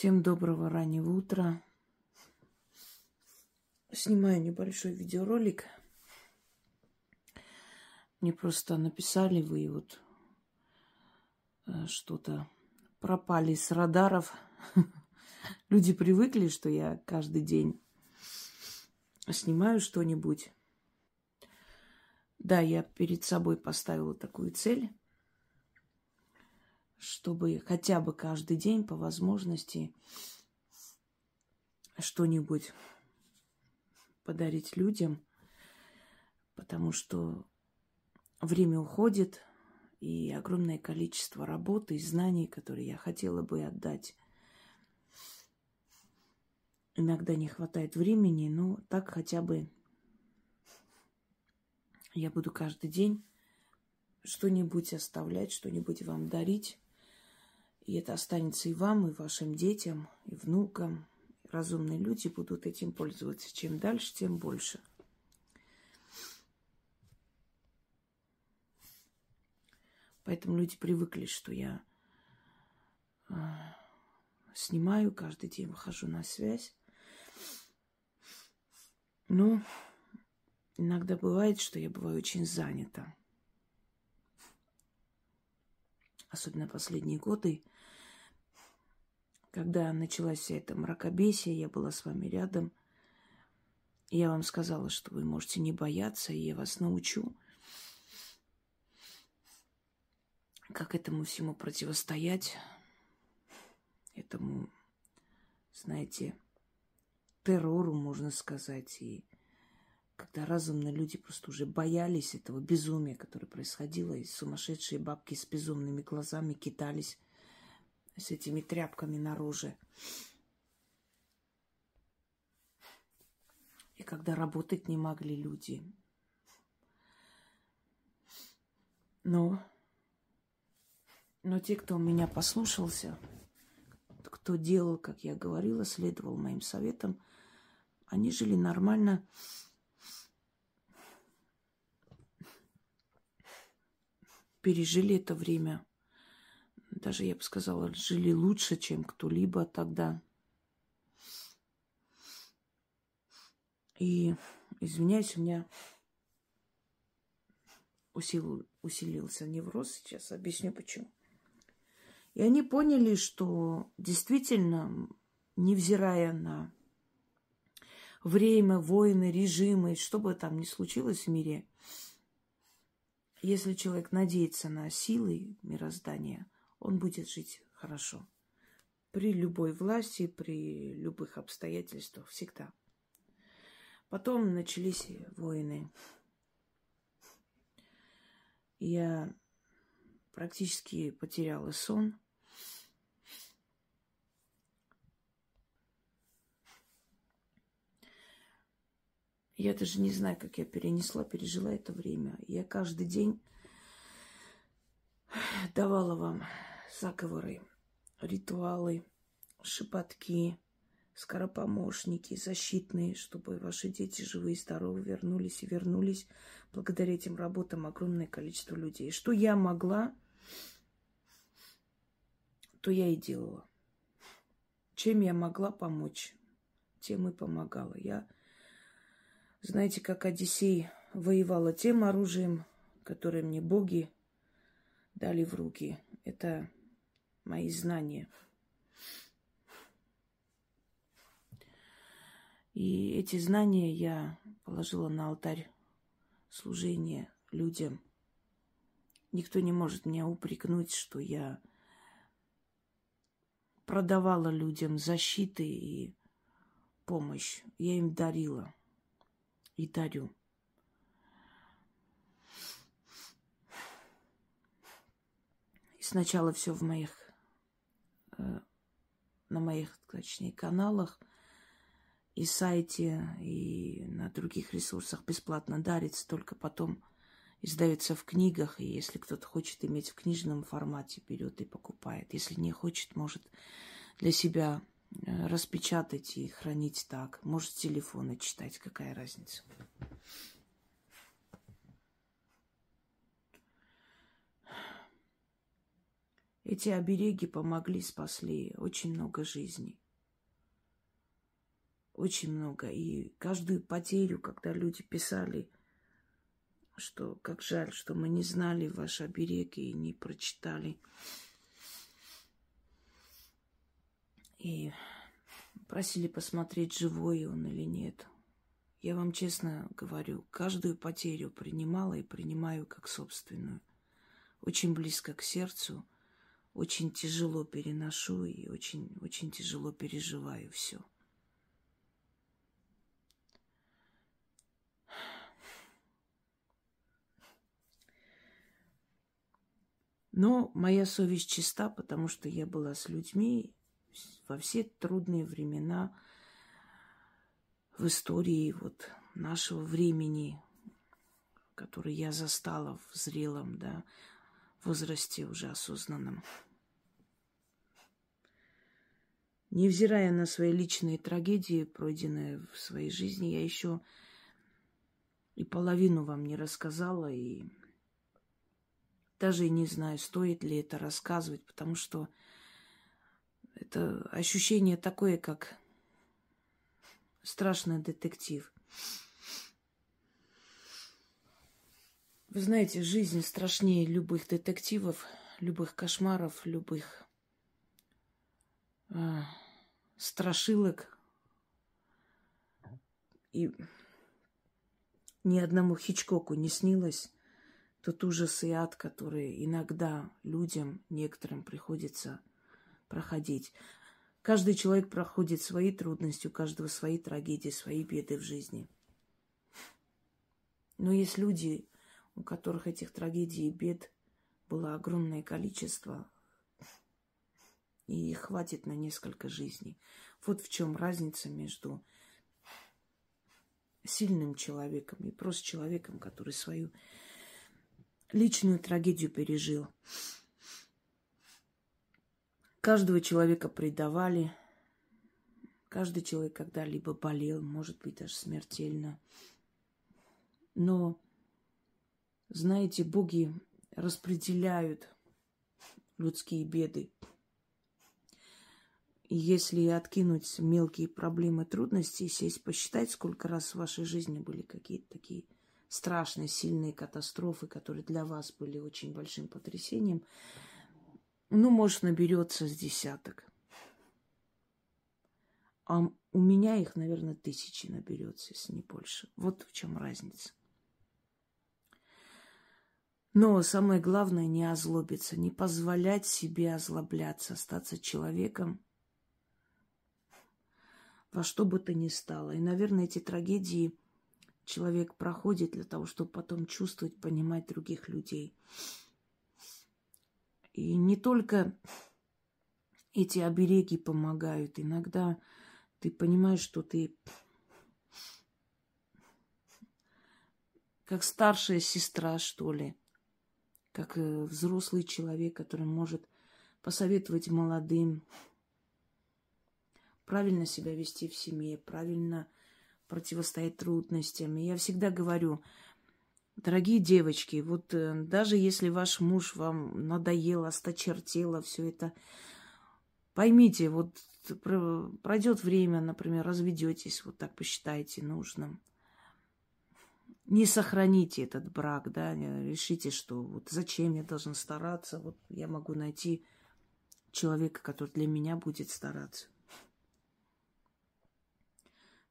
Всем доброго раннего утра. Снимаю небольшой видеоролик. Мне просто написали вы вот э, что-то пропали с радаров. Люди привыкли, что я каждый день снимаю что-нибудь. Да, я перед собой поставила такую цель чтобы хотя бы каждый день по возможности что-нибудь подарить людям, потому что время уходит, и огромное количество работы и знаний, которые я хотела бы отдать. Иногда не хватает времени, но так хотя бы я буду каждый день что-нибудь оставлять, что-нибудь вам дарить. И это останется и вам, и вашим детям, и внукам. Разумные люди будут этим пользоваться. Чем дальше, тем больше. Поэтому люди привыкли, что я э, снимаю, каждый день выхожу на связь. Но иногда бывает, что я бываю очень занята. Особенно последние годы когда началась вся эта мракобесие, я была с вами рядом. Я вам сказала, что вы можете не бояться, и я вас научу, как этому всему противостоять, этому, знаете, террору, можно сказать, и когда разумные люди просто уже боялись этого безумия, которое происходило, и сумасшедшие бабки с безумными глазами кидались с этими тряпками на. И когда работать не могли люди. Но, но те, кто меня послушался, кто делал, как я говорила, следовал моим советам, они жили нормально, пережили это время даже, я бы сказала, жили лучше, чем кто-либо тогда. И, извиняюсь, у меня усилил, усилился невроз сейчас. Объясню почему. И они поняли, что действительно, невзирая на время, войны, режимы, что бы там ни случилось в мире, если человек надеется на силы мироздания – он будет жить хорошо. При любой власти, при любых обстоятельствах, всегда. Потом начались войны. Я практически потеряла сон. Я даже не знаю, как я перенесла, пережила это время. Я каждый день давала вам заговоры, ритуалы, шепотки, скоропомощники, защитные, чтобы ваши дети живые и здоровые вернулись и вернулись. Благодаря этим работам огромное количество людей. Что я могла, то я и делала. Чем я могла помочь, тем и помогала. Я, знаете, как Одиссей воевала тем оружием, которое мне боги дали в руки. Это мои знания. И эти знания я положила на алтарь служения людям. Никто не может меня упрекнуть, что я продавала людям защиты и помощь. Я им дарила и дарю. И сначала все в моих на моих, точнее, каналах и сайте, и на других ресурсах бесплатно дарится, только потом издается в книгах, и если кто-то хочет иметь в книжном формате, берет и покупает. Если не хочет, может для себя э, распечатать и хранить так. Может, телефона читать, какая разница. Эти обереги помогли, спасли очень много жизней. Очень много. И каждую потерю, когда люди писали, что как жаль, что мы не знали ваш оберег и не прочитали. И просили посмотреть, живой он или нет. Я вам честно говорю, каждую потерю принимала и принимаю как собственную. Очень близко к сердцу, очень тяжело переношу и очень, очень тяжело переживаю все. Но моя совесть чиста, потому что я была с людьми во все трудные времена в истории вот нашего времени, который я застала в зрелом, да, возрасте уже осознанном. Невзирая на свои личные трагедии, пройденные в своей жизни, я еще и половину вам не рассказала, и даже не знаю, стоит ли это рассказывать, потому что это ощущение такое, как страшный детектив. Вы знаете, жизнь страшнее любых детективов, любых кошмаров, любых э, страшилок. И ни одному Хичкоку не снилось тот ужас и ад, который иногда людям, некоторым приходится проходить. Каждый человек проходит свои трудности, у каждого свои трагедии, свои беды в жизни. Но есть люди, у которых этих трагедий и бед было огромное количество, и хватит на несколько жизней. Вот в чем разница между сильным человеком и просто человеком, который свою личную трагедию пережил. Каждого человека предавали. Каждый человек когда-либо болел, может быть, даже смертельно. Но, знаете, боги распределяют людские беды. И если откинуть мелкие проблемы, трудности, сесть, посчитать, сколько раз в вашей жизни были какие-то такие страшные, сильные катастрофы, которые для вас были очень большим потрясением, ну, может, наберется с десяток. А у меня их, наверное, тысячи наберется, если не больше. Вот в чем разница. Но самое главное не озлобиться, не позволять себе озлобляться, остаться человеком во что бы то ни стало. И, наверное, эти трагедии человек проходит для того, чтобы потом чувствовать, понимать других людей. И не только эти обереги помогают. Иногда ты понимаешь, что ты как старшая сестра, что ли, как э, взрослый человек, который может посоветовать молодым правильно себя вести в семье, правильно противостоять трудностям. И я всегда говорю, дорогие девочки, вот э, даже если ваш муж вам надоел, осточертело все это, поймите, вот пройдет время, например, разведетесь, вот так посчитаете нужным. Не сохраните этот брак, да, решите, что вот зачем я должен стараться, вот я могу найти человека, который для меня будет стараться.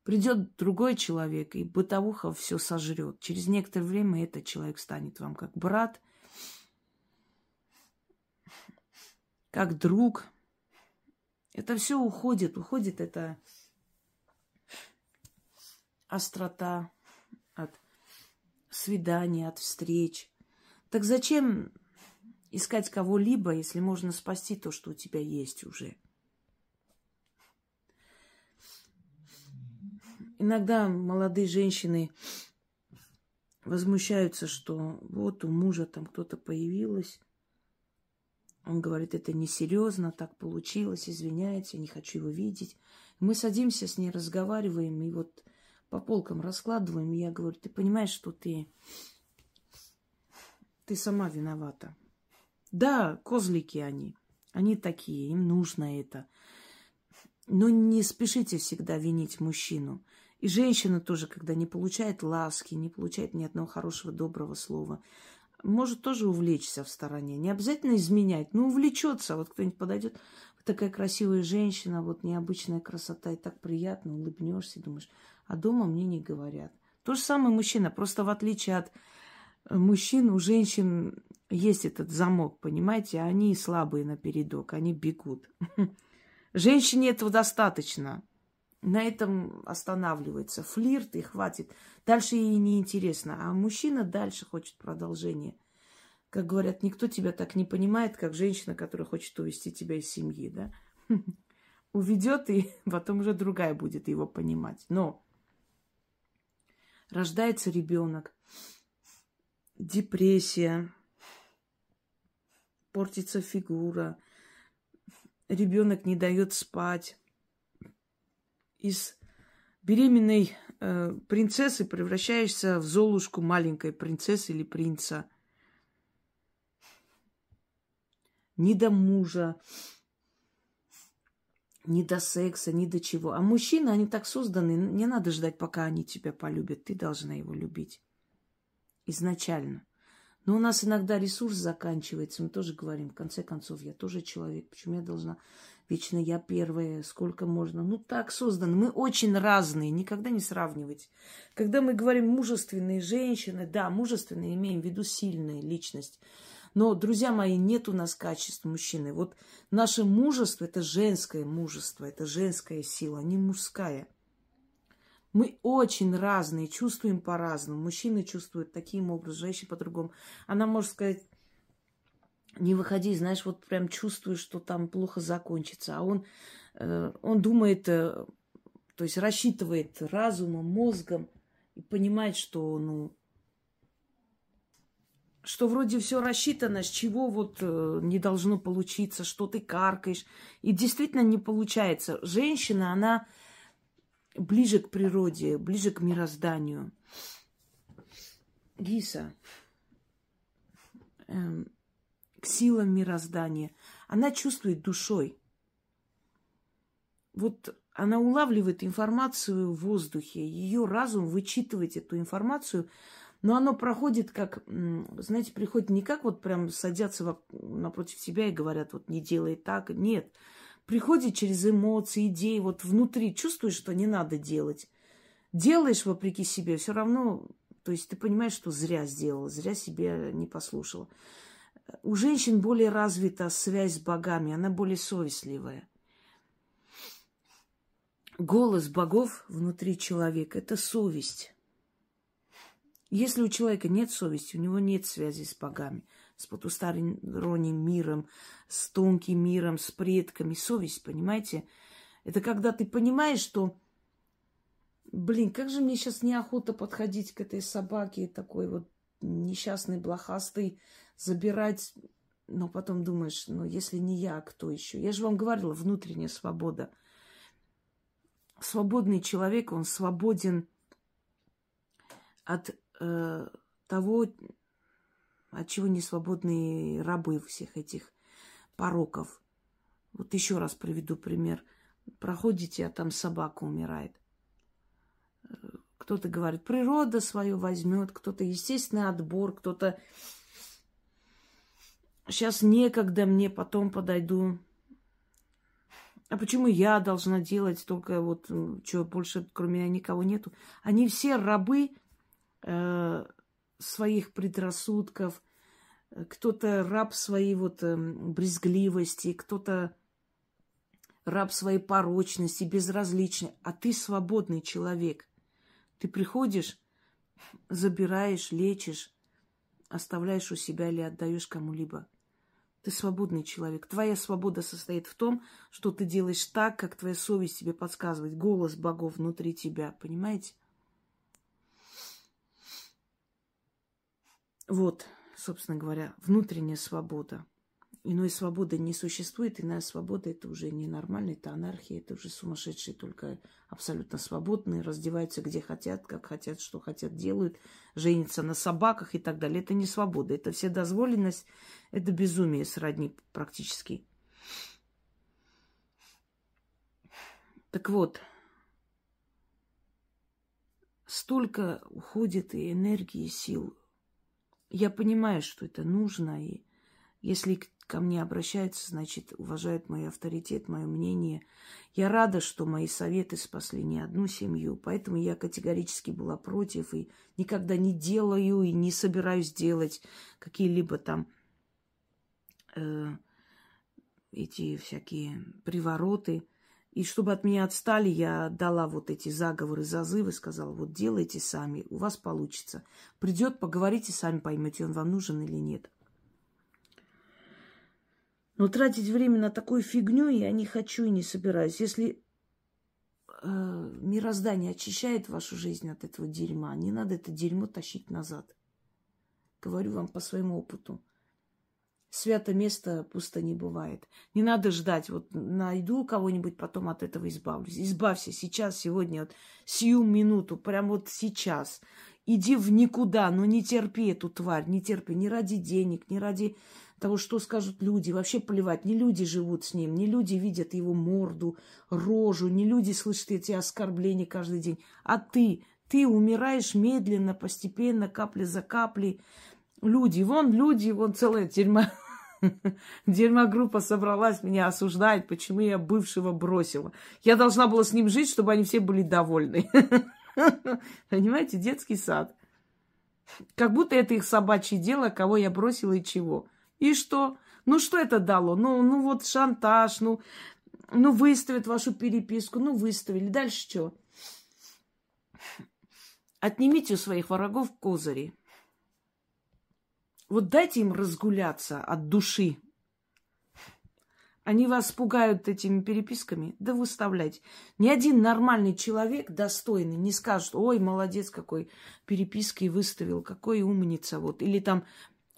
Придет другой человек, и бытовуха все сожрет. Через некоторое время этот человек станет вам как брат, как друг. Это все уходит, уходит это острота от свиданий, от встреч. Так зачем искать кого-либо, если можно спасти то, что у тебя есть уже? Иногда молодые женщины возмущаются, что вот у мужа там кто-то появилась. Он говорит, это несерьезно, так получилось, извиняется, не хочу его видеть. Мы садимся с ней, разговариваем, и вот по полкам раскладываем, и я говорю, ты понимаешь, что ты, ты сама виновата. Да, козлики они. Они такие, им нужно это. Но не спешите всегда винить мужчину. И женщина тоже, когда не получает ласки, не получает ни одного хорошего, доброго слова, может тоже увлечься в стороне. Не обязательно изменять, но увлечется. Вот кто-нибудь подойдет, такая красивая женщина, вот необычная красота, и так приятно, улыбнешься, думаешь, а дома мне не говорят. То же самое мужчина, просто в отличие от э, мужчин, у женщин есть этот замок, понимаете, они слабые на передок, они бегут. Женщине этого достаточно. На этом останавливается. Флирт и хватит. Дальше ей не интересно. А мужчина дальше хочет продолжения. Как говорят, никто тебя так не понимает, как женщина, которая хочет увести тебя из семьи, да? Уведет, и потом уже другая будет его понимать. Но рождается ребенок, депрессия, портится фигура, ребенок не дает спать. Из беременной э, принцессы превращаешься в золушку маленькой принцессы или принца. Ни до мужа, ни до секса, ни до чего. А мужчины, они так созданы, не надо ждать, пока они тебя полюбят. Ты должна его любить. Изначально. Но у нас иногда ресурс заканчивается. Мы тоже говорим, в конце концов, я тоже человек. Почему я должна вечно я первая, сколько можно? Ну, так создано. Мы очень разные, никогда не сравнивать. Когда мы говорим мужественные женщины, да, мужественные, имеем в виду сильная личность. Но, друзья мои, нет у нас качеств мужчины. Вот наше мужество – это женское мужество, это женская сила, не мужская – мы очень разные, чувствуем по-разному. Мужчины чувствуют таким образом, женщины по-другому. Она может сказать, не выходи, знаешь, вот прям чувствуешь, что там плохо закончится. А он, э, он думает, э, то есть рассчитывает разумом, мозгом и понимает, что, ну, что вроде все рассчитано, с чего вот э, не должно получиться, что ты каркаешь. И действительно не получается. Женщина, она ближе к природе, ближе к мирозданию. Гиса, эм, к силам мироздания. Она чувствует душой. Вот она улавливает информацию в воздухе, ее разум вычитывает эту информацию, но оно проходит как, знаете, приходит не как вот прям садятся напротив себя и говорят, вот не делай так. Нет, приходит через эмоции, идеи, вот внутри чувствуешь, что не надо делать. Делаешь вопреки себе, все равно, то есть ты понимаешь, что зря сделала, зря себе не послушала. У женщин более развита связь с богами, она более совестливая. Голос богов внутри человека – это совесть. Если у человека нет совести, у него нет связи с богами – с потусторонним миром, с тонким миром, с предками. Совесть, понимаете? Это когда ты понимаешь, что, блин, как же мне сейчас неохота подходить к этой собаке, такой вот несчастный, блохастый, забирать. Но потом думаешь, ну, если не я, кто еще? Я же вам говорила, внутренняя свобода. Свободный человек, он свободен от э, того, от чего не свободные рабы всех этих пороков. Вот еще раз приведу пример. Проходите, а там собака умирает. Кто-то говорит, природа свое возьмет, кто-то естественный отбор, кто-то сейчас некогда мне, потом подойду. А почему я должна делать только вот, что больше кроме меня никого нету? Они все рабы э, своих предрассудков, кто-то раб своей вот эм, брезгливости, кто-то раб своей порочности, безразличный, а ты свободный человек. Ты приходишь, забираешь, лечишь, оставляешь у себя или отдаешь кому-либо. Ты свободный человек. Твоя свобода состоит в том, что ты делаешь так, как твоя совесть тебе подсказывает, голос богов внутри тебя, понимаете? Вот, собственно говоря, внутренняя свобода. Иной свободы не существует, иная свобода – это уже ненормально, это анархия, это уже сумасшедшие, только абсолютно свободные, раздеваются где хотят, как хотят, что хотят, делают, женятся на собаках и так далее. Это не свобода, это вседозволенность, это безумие сродни практически. Так вот, столько уходит и энергии, и сил я понимаю, что это нужно, и если ко мне обращаются, значит, уважают мой авторитет, мое мнение. Я рада, что мои советы спасли не одну семью, поэтому я категорически была против и никогда не делаю и не собираюсь делать какие-либо там э, эти всякие привороты. И чтобы от меня отстали, я дала вот эти заговоры, зазывы, сказала, вот делайте сами, у вас получится. Придет, поговорите сами, поймете, он вам нужен или нет. Но тратить время на такую фигню я не хочу и не собираюсь. Если э, мироздание очищает вашу жизнь от этого дерьма, не надо это дерьмо тащить назад. Говорю вам по своему опыту. Свято место пусто не бывает. Не надо ждать, вот найду кого-нибудь, потом от этого избавлюсь. Избавься сейчас, сегодня, вот, сию минуту, прям вот сейчас. Иди в никуда, но не терпи эту тварь, не терпи ни ради денег, ни ради того, что скажут люди. Вообще плевать, не люди живут с ним, не люди видят его морду, рожу, не люди слышат эти оскорбления каждый день. А ты, ты умираешь медленно, постепенно, капля за каплей. Люди, вон люди, вон целая. Дерьма группа собралась, меня осуждает, почему я бывшего бросила. Я должна была с ним жить, чтобы они все были довольны. Понимаете, детский сад. Как будто это их собачье дело, кого я бросила и чего. И что? Ну, что это дало? Ну, ну вот шантаж, ну, ну выставят вашу переписку, ну, выставили. Дальше что? Отнимите у своих врагов козыри. Вот дайте им разгуляться от души. Они вас пугают этими переписками, да выставляйте. Ни один нормальный человек, достойный, не скажет, ой, молодец какой, переписки выставил, какой умница, вот. Или там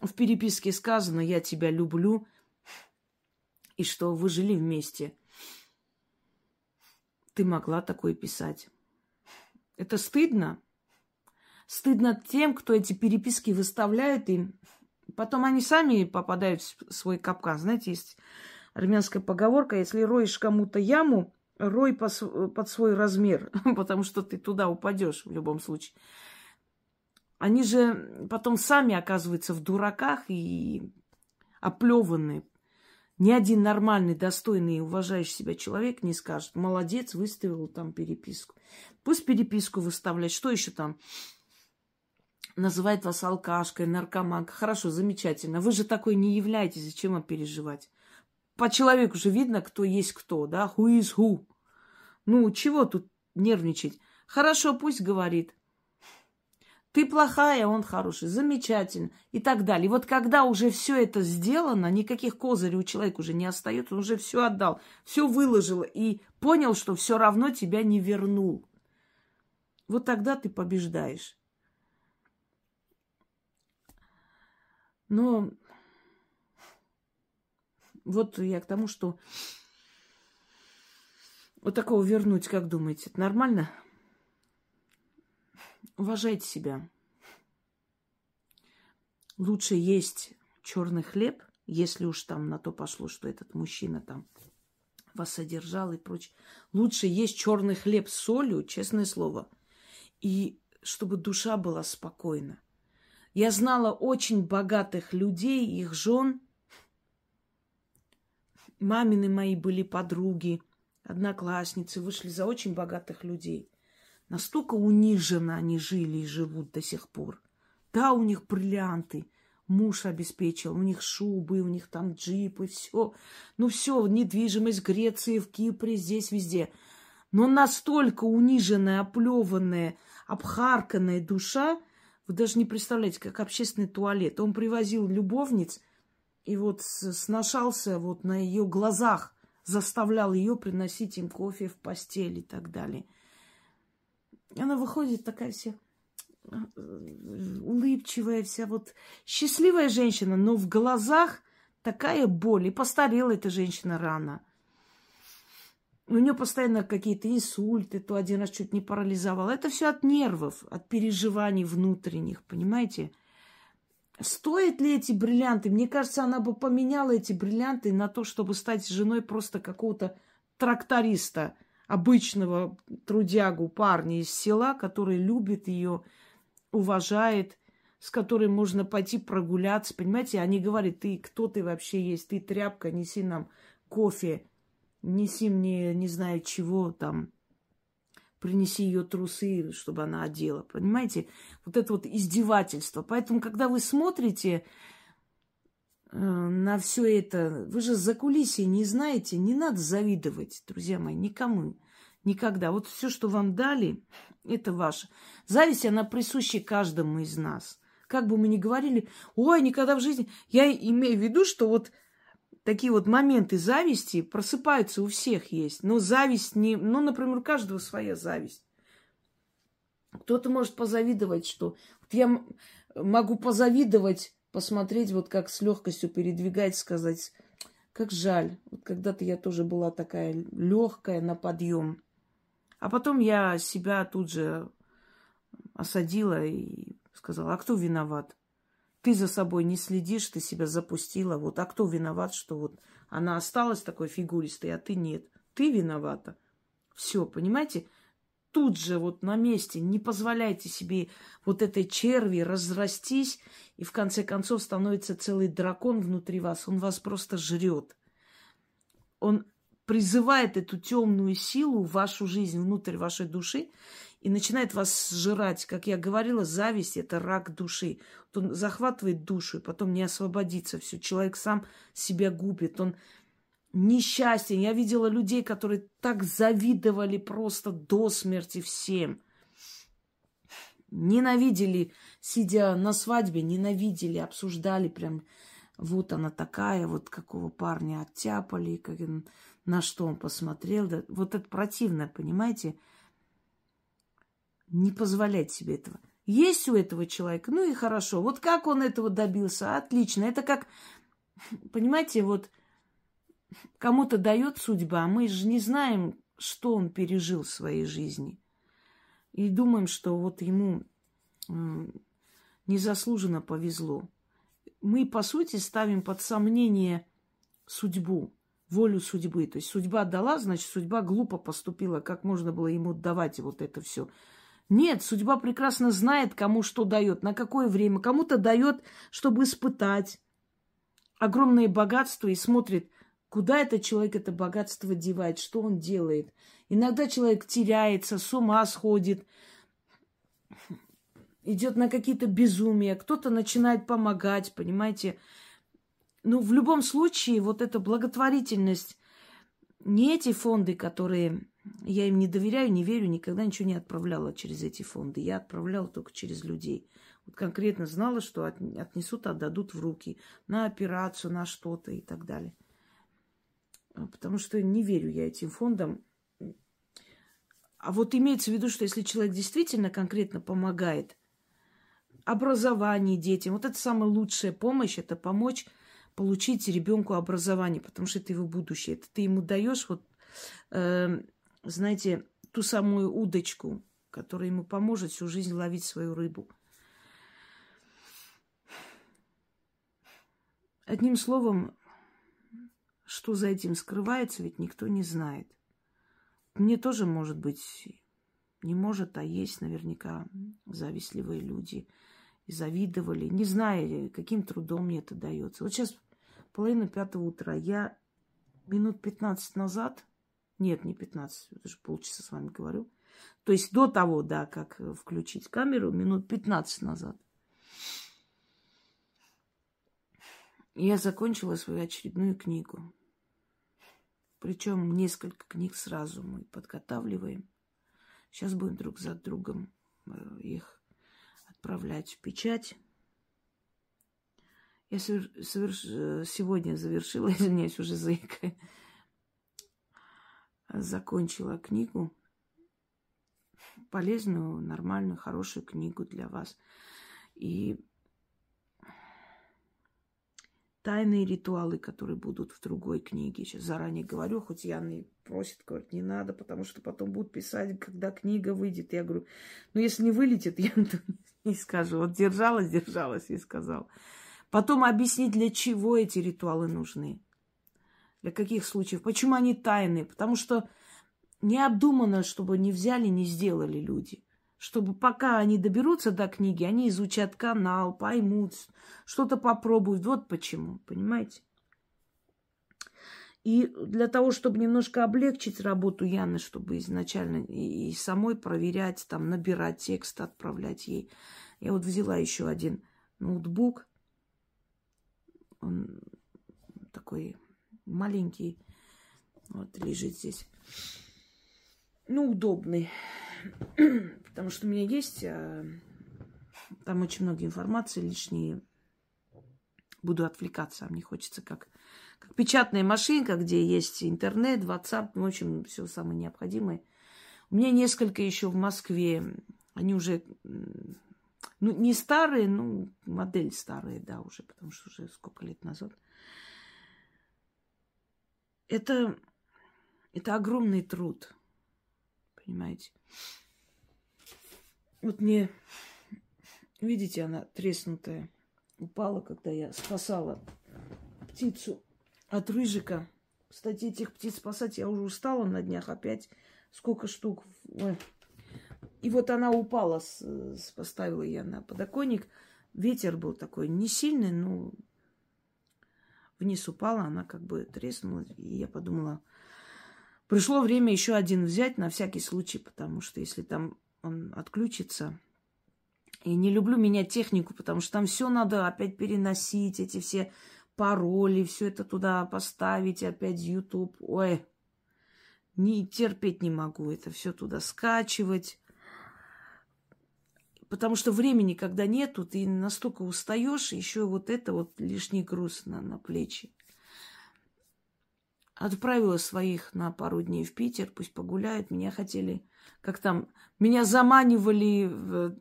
в переписке сказано, я тебя люблю, и что вы жили вместе. Ты могла такое писать. Это стыдно. Стыдно тем, кто эти переписки выставляет им Потом они сами попадают в свой капкан. Знаете, есть армянская поговорка, если роешь кому-то яму, рой под свой размер, потому что ты туда упадешь в любом случае. Они же потом сами оказываются в дураках и оплеванные. Ни один нормальный, достойный и уважающий себя человек не скажет, молодец, выставил там переписку. Пусть переписку выставляет, что еще там? Называет вас алкашкой, наркоманкой. Хорошо, замечательно. Вы же такой не являетесь, зачем вам переживать? По человеку же видно, кто есть кто, да? Who is who? Ну, чего тут нервничать? Хорошо, пусть говорит. Ты плохая, он хороший, замечательно и так далее. Вот когда уже все это сделано, никаких козырей у человека уже не остается, он уже все отдал, все выложил и понял, что все равно тебя не вернул. Вот тогда ты побеждаешь. Но вот я к тому, что вот такого вернуть, как думаете, это нормально? Уважайте себя. Лучше есть черный хлеб, если уж там на то пошло, что этот мужчина там вас содержал и прочее. Лучше есть черный хлеб с солью, честное слово. И чтобы душа была спокойна. Я знала очень богатых людей, их жен. Мамины мои были подруги, одноклассницы, вышли за очень богатых людей. Настолько униженно они жили и живут до сих пор. Да, у них бриллианты, муж обеспечил, у них шубы, у них там джипы, все. Ну все, недвижимость в Греции, в Кипре, здесь, везде. Но настолько униженная, оплеванная, обхарканная душа – вы даже не представляете, как общественный туалет. Он привозил любовниц и вот сношался вот на ее глазах, заставлял ее приносить им кофе в постель и так далее. Она выходит такая вся э, улыбчивая, вся вот счастливая женщина, но в глазах такая боль. И постарела эта женщина рано – у нее постоянно какие-то инсульты, то один раз чуть не парализовал. Это все от нервов, от переживаний внутренних, понимаете? Стоят ли эти бриллианты? Мне кажется, она бы поменяла эти бриллианты на то, чтобы стать женой просто какого-то тракториста, обычного трудягу парня из села, который любит ее, уважает, с которой можно пойти прогуляться, понимаете? Они говорят, ты кто ты вообще есть, ты тряпка, неси нам кофе, неси мне не знаю чего там, принеси ее трусы, чтобы она одела. Понимаете? Вот это вот издевательство. Поэтому, когда вы смотрите э, на все это, вы же за кулисье не знаете, не надо завидовать, друзья мои, никому. Никогда. Вот все, что вам дали, это ваше. Зависть, она присуща каждому из нас. Как бы мы ни говорили, ой, никогда в жизни. Я имею в виду, что вот такие вот моменты зависти просыпаются у всех есть. Но зависть не... Ну, например, у каждого своя зависть. Кто-то может позавидовать, что... Вот я могу позавидовать, посмотреть, вот как с легкостью передвигать, сказать, как жаль. Вот когда-то я тоже была такая легкая на подъем. А потом я себя тут же осадила и сказала, а кто виноват? Ты за собой не следишь, ты себя запустила. Вот, а кто виноват, что вот она осталась такой фигуристой, а ты нет? Ты виновата. Все, понимаете? Тут же вот на месте не позволяйте себе вот этой черви разрастись, и в конце концов становится целый дракон внутри вас. Он вас просто жрет. Он призывает эту темную силу в вашу жизнь, внутрь вашей души, и начинает вас сжирать. Как я говорила, зависть – это рак души. Вот он захватывает душу, и потом не освободится все. Человек сам себя губит, он несчастен. Я видела людей, которые так завидовали просто до смерти всем. Ненавидели, сидя на свадьбе, ненавидели, обсуждали прям, вот она такая, вот какого парня оттяпали, как, на что он посмотрел. Да, вот это противно, понимаете? Не позволять себе этого. Есть у этого человека, ну и хорошо. Вот как он этого добился? Отлично. Это как, понимаете, вот кому-то дает судьба, а мы же не знаем, что он пережил в своей жизни. И думаем, что вот ему незаслуженно повезло. Мы, по сути, ставим под сомнение судьбу, волю судьбы. То есть судьба дала, значит, судьба глупо поступила. Как можно было ему давать вот это все? Нет, судьба прекрасно знает, кому что дает, на какое время. Кому-то дает, чтобы испытать огромное богатство и смотрит, куда этот человек это богатство девает, что он делает. Иногда человек теряется, с ума сходит, идет на какие-то безумия, кто-то начинает помогать, понимаете. Ну, в любом случае, вот эта благотворительность, не эти фонды, которые я им не доверяю, не верю, никогда ничего не отправляла через эти фонды. Я отправляла только через людей. Вот конкретно знала, что отнесут, отдадут в руки на операцию, на что-то и так далее. А, потому что не верю я этим фондам. А вот имеется в виду, что если человек действительно конкретно помогает образованию детям, вот это самая лучшая помощь, это помочь получить ребенку образование, потому что это его будущее. Это ты ему даешь вот э, знаете, ту самую удочку, которая ему поможет всю жизнь ловить свою рыбу. Одним словом, что за этим скрывается, ведь никто не знает. Мне тоже, может быть, не может, а есть наверняка завистливые люди. И завидовали, не зная, каким трудом мне это дается. Вот сейчас половина пятого утра. Я минут пятнадцать назад нет, не 15, это же полчаса с вами говорю. То есть до того, да, как э, включить камеру, минут 15 назад. Я закончила свою очередную книгу. Причем несколько книг сразу мы подготавливаем. Сейчас будем друг за другом э, их отправлять в печать. Я соверш... Э, сегодня завершила, извиняюсь, уже заикая закончила книгу, полезную, нормальную, хорошую книгу для вас. И тайные ритуалы, которые будут в другой книге. Сейчас заранее говорю, хоть Яна просит, говорит, не надо, потому что потом будут писать, когда книга выйдет. Я говорю, ну если не вылетит, я не скажу. Вот держалась, держалась и сказал. Потом объяснить, для чего эти ритуалы нужны. Для каких случаев? Почему они тайные? Потому что необдуманно, чтобы не взяли, не сделали люди. Чтобы пока они доберутся до книги, они изучат канал, поймут, что-то попробуют. Вот почему, понимаете? И для того, чтобы немножко облегчить работу Яны, чтобы изначально и, самой проверять, там, набирать текст, отправлять ей, я вот взяла еще один ноутбук. Он такой маленький. Вот лежит здесь. Ну, удобный. Потому что у меня есть а, там очень много информации лишней. Буду отвлекаться, мне хочется как как печатная машинка, где есть интернет, WhatsApp, ну, в общем, все самое необходимое. У меня несколько еще в Москве. Они уже, ну, не старые, ну, модель старые, да, уже, потому что уже сколько лет назад. Это, это огромный труд, понимаете. Вот мне, видите, она треснутая, упала, когда я спасала птицу от рыжика. Кстати, этих птиц спасать я уже устала на днях опять. Сколько штук. Ой. И вот она упала, с, с, поставила я на подоконник. Ветер был такой не сильный, но вниз упала, она как бы треснула. И я подумала, пришло время еще один взять на всякий случай, потому что если там он отключится, и не люблю менять технику, потому что там все надо опять переносить, эти все пароли, все это туда поставить, опять YouTube. Ой, не терпеть не могу это все туда скачивать. Потому что времени, когда нету, ты настолько устаешь, еще вот это вот лишний груз на, на плечи. Отправила своих на пару дней в Питер, пусть погуляют. Меня хотели, как там, меня заманивали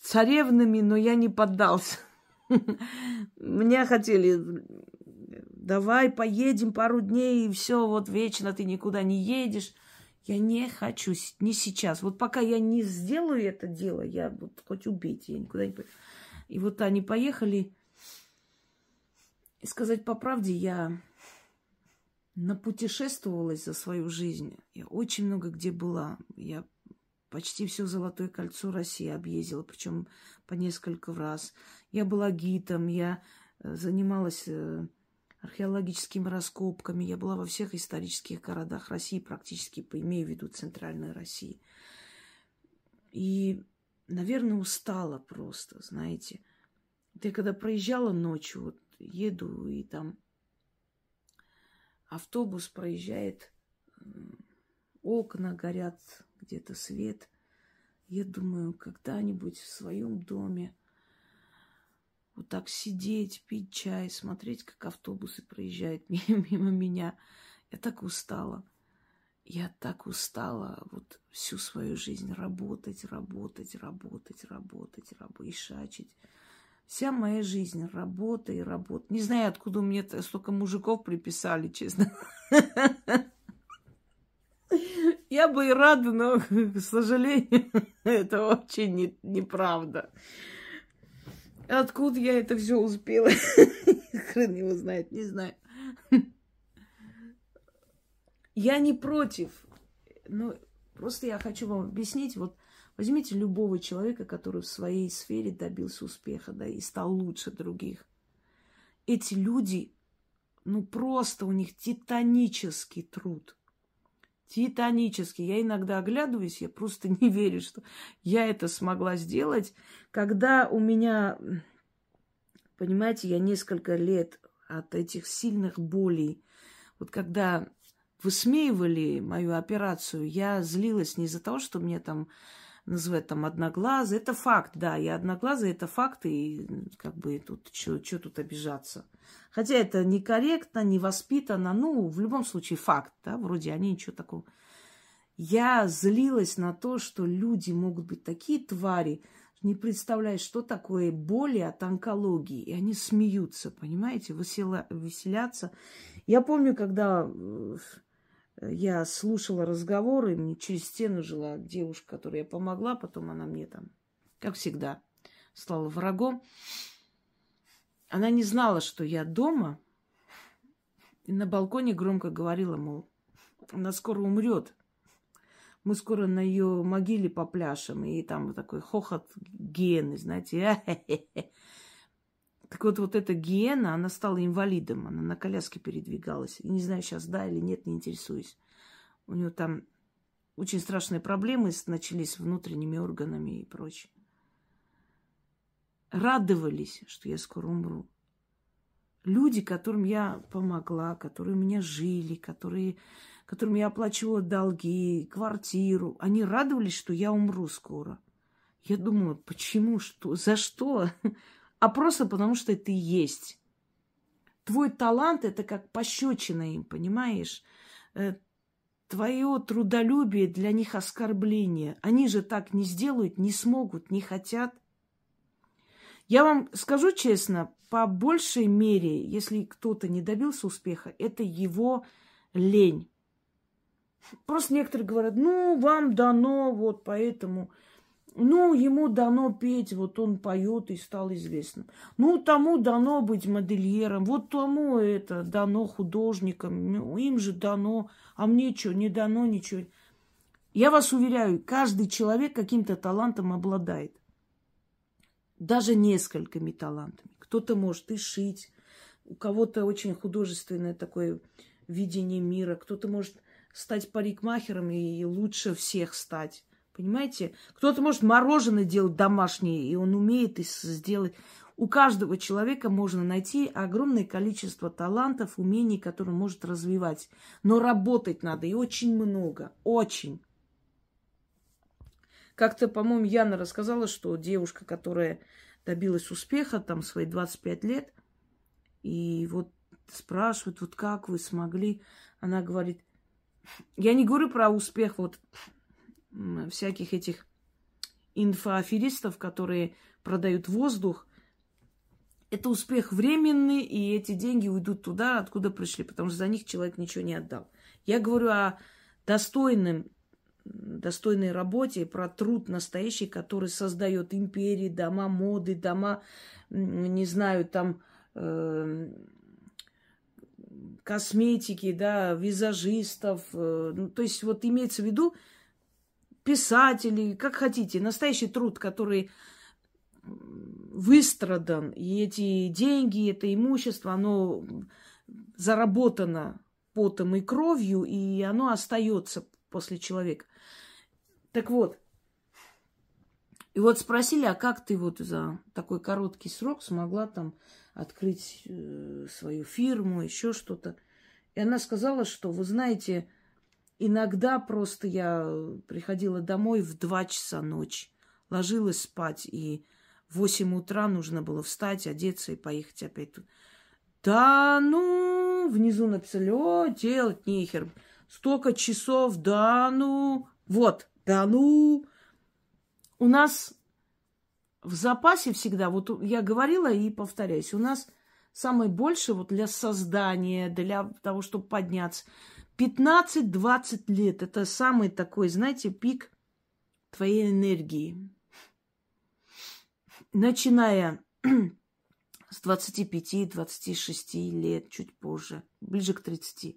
царевнами, но я не поддался. Меня хотели, давай поедем пару дней, и все, вот вечно ты никуда не едешь. Я не хочу, не сейчас. Вот пока я не сделаю это дело, я вот хоть убейте, я никуда не пойду. И вот они поехали. И сказать по правде, я напутешествовалась за свою жизнь. Я очень много где была. Я почти все Золотое кольцо России объездила, причем по несколько раз. Я была гидом, я э, занималась э, археологическими раскопками, я была во всех исторических городах России, практически, имею в виду Центральной России. И, наверное, устала просто, знаете. Я когда проезжала ночью, вот еду, и там автобус проезжает, окна горят, где-то свет. Я думаю, когда-нибудь в своем доме вот так сидеть, пить чай, смотреть, как автобусы проезжают мимо меня. Я так устала. Я так устала вот всю свою жизнь работать, работать, работать, работать, работать. Вся моя жизнь работа и работа. Не знаю, откуда мне столько мужиков приписали, честно. Я бы и рада, но, к сожалению, это не, неправда. Откуда я это все успела? Хрен его знает, не знаю. Я не против. Но просто я хочу вам объяснить. Вот возьмите любого человека, который в своей сфере добился успеха, да, и стал лучше других. Эти люди, ну просто у них титанический труд. Титанический. Я иногда оглядываюсь, я просто не верю, что я это смогла сделать. Когда у меня, понимаете, я несколько лет от этих сильных болей, вот когда высмеивали мою операцию, я злилась не из-за того, что мне там называют там одноглазый. Это факт, да, я одноглазый, это факт, и как бы тут, что тут обижаться. Хотя это некорректно, невоспитанно, ну, в любом случае факт, да, вроде они ничего такого. Я злилась на то, что люди могут быть такие твари, не представляешь, что такое боли от онкологии. И они смеются, понимаете, весела, веселятся. Я помню, когда э, я слушала разговоры, мне через стену жила девушка, которой я помогла, потом она мне там, как всегда, стала врагом. Она не знала, что я дома, и на балконе громко говорила, мол, она скоро умрет. Мы скоро на ее могиле попляшем. И там такой хохот гены, знаете. Так вот, вот эта гиена, она стала инвалидом. Она на коляске передвигалась. Не знаю, сейчас да или нет, не интересуюсь. У нее там очень страшные проблемы начались с внутренними органами и прочее. Радовались, что я скоро умру. Люди, которым я помогла, которые у меня жили, которые, которым я оплачивала долги, квартиру, они радовались, что я умру скоро. Я думала, почему, что, за что? А просто потому, что ты есть. Твой талант – это как пощечина им, понимаешь? Э, Твое трудолюбие для них оскорбление. Они же так не сделают, не смогут, не хотят. Я вам скажу честно, по большей мере, если кто-то не добился успеха, это его лень. Просто некоторые говорят, ну, вам дано, вот поэтому ну, ему дано петь, вот он поет и стал известным. Ну, тому дано быть модельером, вот тому это дано художникам, ну, им же дано, а мне что, не дано ничего. Я вас уверяю, каждый человек каким-то талантом обладает. Даже несколькими талантами. Кто-то может и шить, у кого-то очень художественное такое видение мира, кто-то может стать парикмахером и лучше всех стать. Понимаете? Кто-то может мороженое делать домашнее, и он умеет сделать. У каждого человека можно найти огромное количество талантов, умений, которые он может развивать. Но работать надо, и очень много. Очень. Как-то, по-моему, Яна рассказала, что девушка, которая добилась успеха, там, свои 25 лет, и вот спрашивают, вот как вы смогли, она говорит, я не говорю про успех вот всяких этих инфоаферистов, которые продают воздух, это успех временный, и эти деньги уйдут туда, откуда пришли, потому что за них человек ничего не отдал. Я говорю о достойном, достойной работе, про труд настоящий, который создает империи, дома моды, дома, не знаю, там э, косметики, да, визажистов. Э, ну, то есть вот имеется в виду писатели, как хотите, настоящий труд, который выстрадан, и эти деньги, это имущество, оно заработано потом и кровью, и оно остается после человека. Так вот, и вот спросили, а как ты вот за такой короткий срок смогла там открыть э, свою фирму, еще что-то? И она сказала, что, вы знаете, Иногда просто я приходила домой в два часа ночи, ложилась спать, и в восемь утра нужно было встать, одеться и поехать опять тут. Да ну, внизу написали, о, делать нехер. Столько часов, да ну, вот, да ну. У нас в запасе всегда, вот я говорила и повторяюсь, у нас самое большее вот для создания, для того, чтобы подняться – 15-20 лет – это самый такой, знаете, пик твоей энергии. Начиная с 25-26 лет, чуть позже, ближе к 30.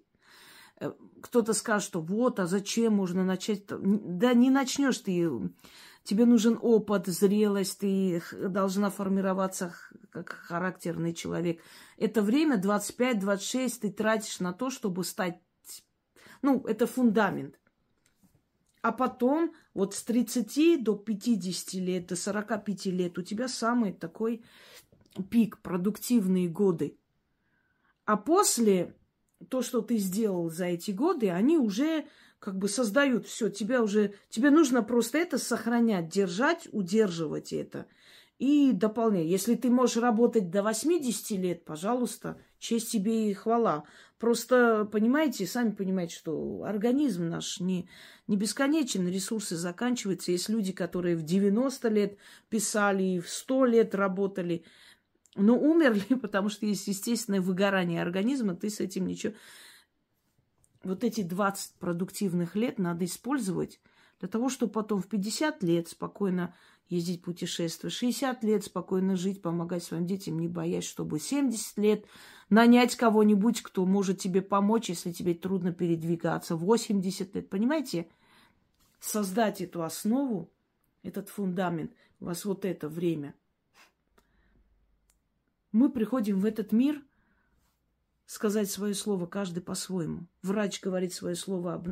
Э, кто-то скажет, что вот, а зачем можно начать? Да не начнешь ты. Тебе нужен опыт, зрелость, ты должна формироваться как характерный человек. Это время 25-26 ты тратишь на то, чтобы стать ну, это фундамент. А потом вот с 30 до 50 лет, до 45 лет у тебя самый такой пик, продуктивные годы. А после то, что ты сделал за эти годы, они уже как бы создают все. Тебя уже, тебе нужно просто это сохранять, держать, удерживать это и дополнять. Если ты можешь работать до 80 лет, пожалуйста, честь тебе и хвала. Просто, понимаете, сами понимаете, что организм наш не, не бесконечен, ресурсы заканчиваются. Есть люди, которые в 90 лет писали, в 100 лет работали, но умерли, потому что есть естественное выгорание организма, ты с этим ничего... Вот эти 20 продуктивных лет надо использовать для того, чтобы потом в 50 лет спокойно ездить путешествовать, 60 лет спокойно жить, помогать своим детям, не боясь, чтобы 70 лет нанять кого-нибудь, кто может тебе помочь, если тебе трудно передвигаться, 80 лет, понимаете? создать эту основу, этот фундамент, у вас вот это время. Мы приходим в этот мир сказать свое слово, каждый по-своему. Врач говорит свое слово, об,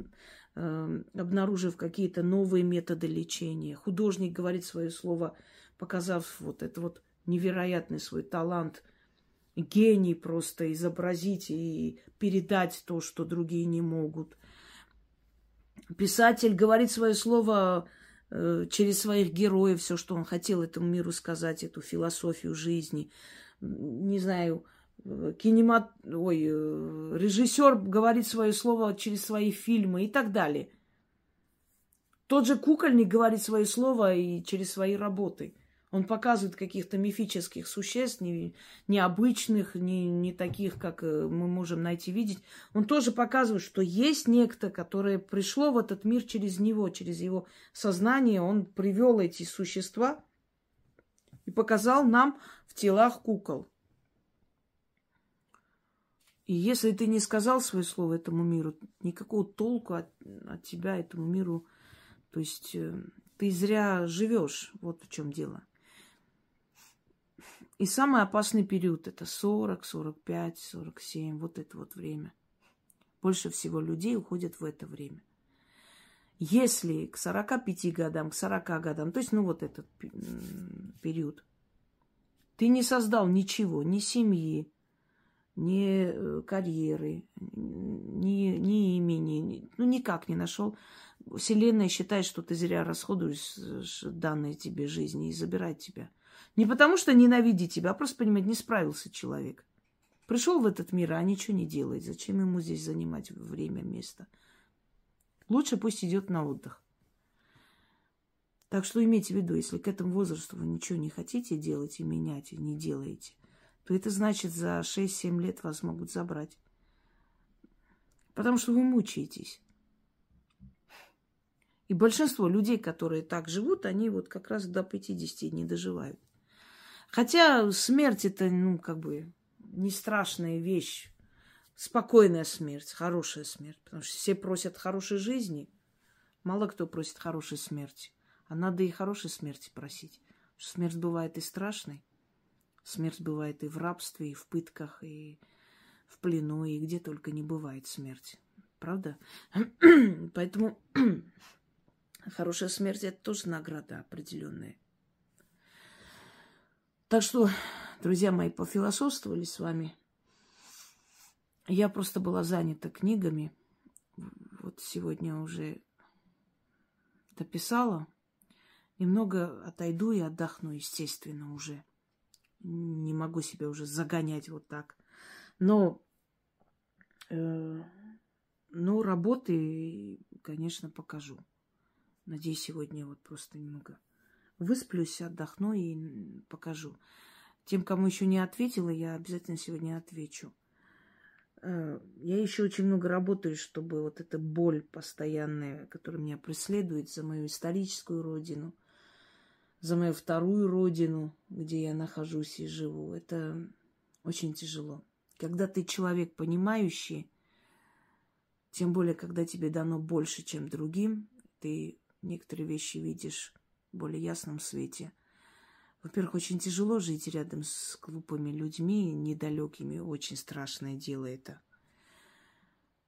э, обнаружив какие-то новые методы лечения. Художник говорит свое слово, показав вот это вот невероятный свой талант, гений просто изобразить и передать то, что другие не могут. Писатель говорит свое слово э, через своих героев, все, что он хотел этому миру сказать, эту философию жизни. Не знаю, э, кинемат... Ой, э, режиссер говорит свое слово через свои фильмы и так далее. Тот же кукольник говорит свое слово и через свои работы – он показывает каких-то мифических существ, не, необычных, не, не таких, как э, мы можем найти, видеть. Он тоже показывает, что есть некто, которое пришло в этот мир через него, через его сознание. Он привел эти существа и показал нам в телах кукол. И если ты не сказал свое слово этому миру, никакого толку от, от тебя этому миру, то есть э, ты зря живешь. Вот в чем дело. И самый опасный период это 40, 45, 47, вот это вот время. Больше всего людей уходят в это время. Если к 45 годам, к 40 годам, то есть, ну, вот этот период, ты не создал ничего, ни семьи, ни э, карьеры, ни, ни имени, ну, никак не нашел. Вселенная считает, что ты зря расходуешь данные тебе жизни и забирает тебя. Не потому что ненавидит тебя, а просто понимает, не справился человек. Пришел в этот мир, а ничего не делает. Зачем ему здесь занимать время, место? Лучше пусть идет на отдых. Так что имейте в виду, если к этому возрасту вы ничего не хотите делать и менять, и не делаете, то это значит, за 6-7 лет вас могут забрать. Потому что вы мучаетесь. И большинство людей, которые так живут, они вот как раз до 50 не доживают. Хотя смерть это, ну, как бы, не страшная вещь. Спокойная смерть, хорошая смерть. Потому что все просят хорошей жизни. Мало кто просит хорошей смерти. А надо и хорошей смерти просить. Потому что смерть бывает и страшной. Смерть бывает и в рабстве, и в пытках, и в плену, и где только не бывает смерть. Правда? Поэтому хорошая смерть это тоже награда определенная. Так что, друзья мои, пофилософствовали с вами. Я просто была занята книгами. Вот сегодня уже дописала. Немного отойду и отдохну, естественно, уже. Не могу себя уже загонять вот так. Но, э, ну, работы, конечно, покажу. Надеюсь, сегодня вот просто немного Высплюсь, отдохну и покажу. Тем, кому еще не ответила, я обязательно сегодня отвечу. Э, я еще очень много работаю, чтобы вот эта боль постоянная, которая меня преследует за мою историческую родину, за мою вторую родину, где я нахожусь и живу, это очень тяжело. Когда ты человек понимающий, тем более, когда тебе дано больше, чем другим, ты некоторые вещи видишь более ясном свете. Во-первых, очень тяжело жить рядом с глупыми людьми, недалекими. Очень страшное дело это.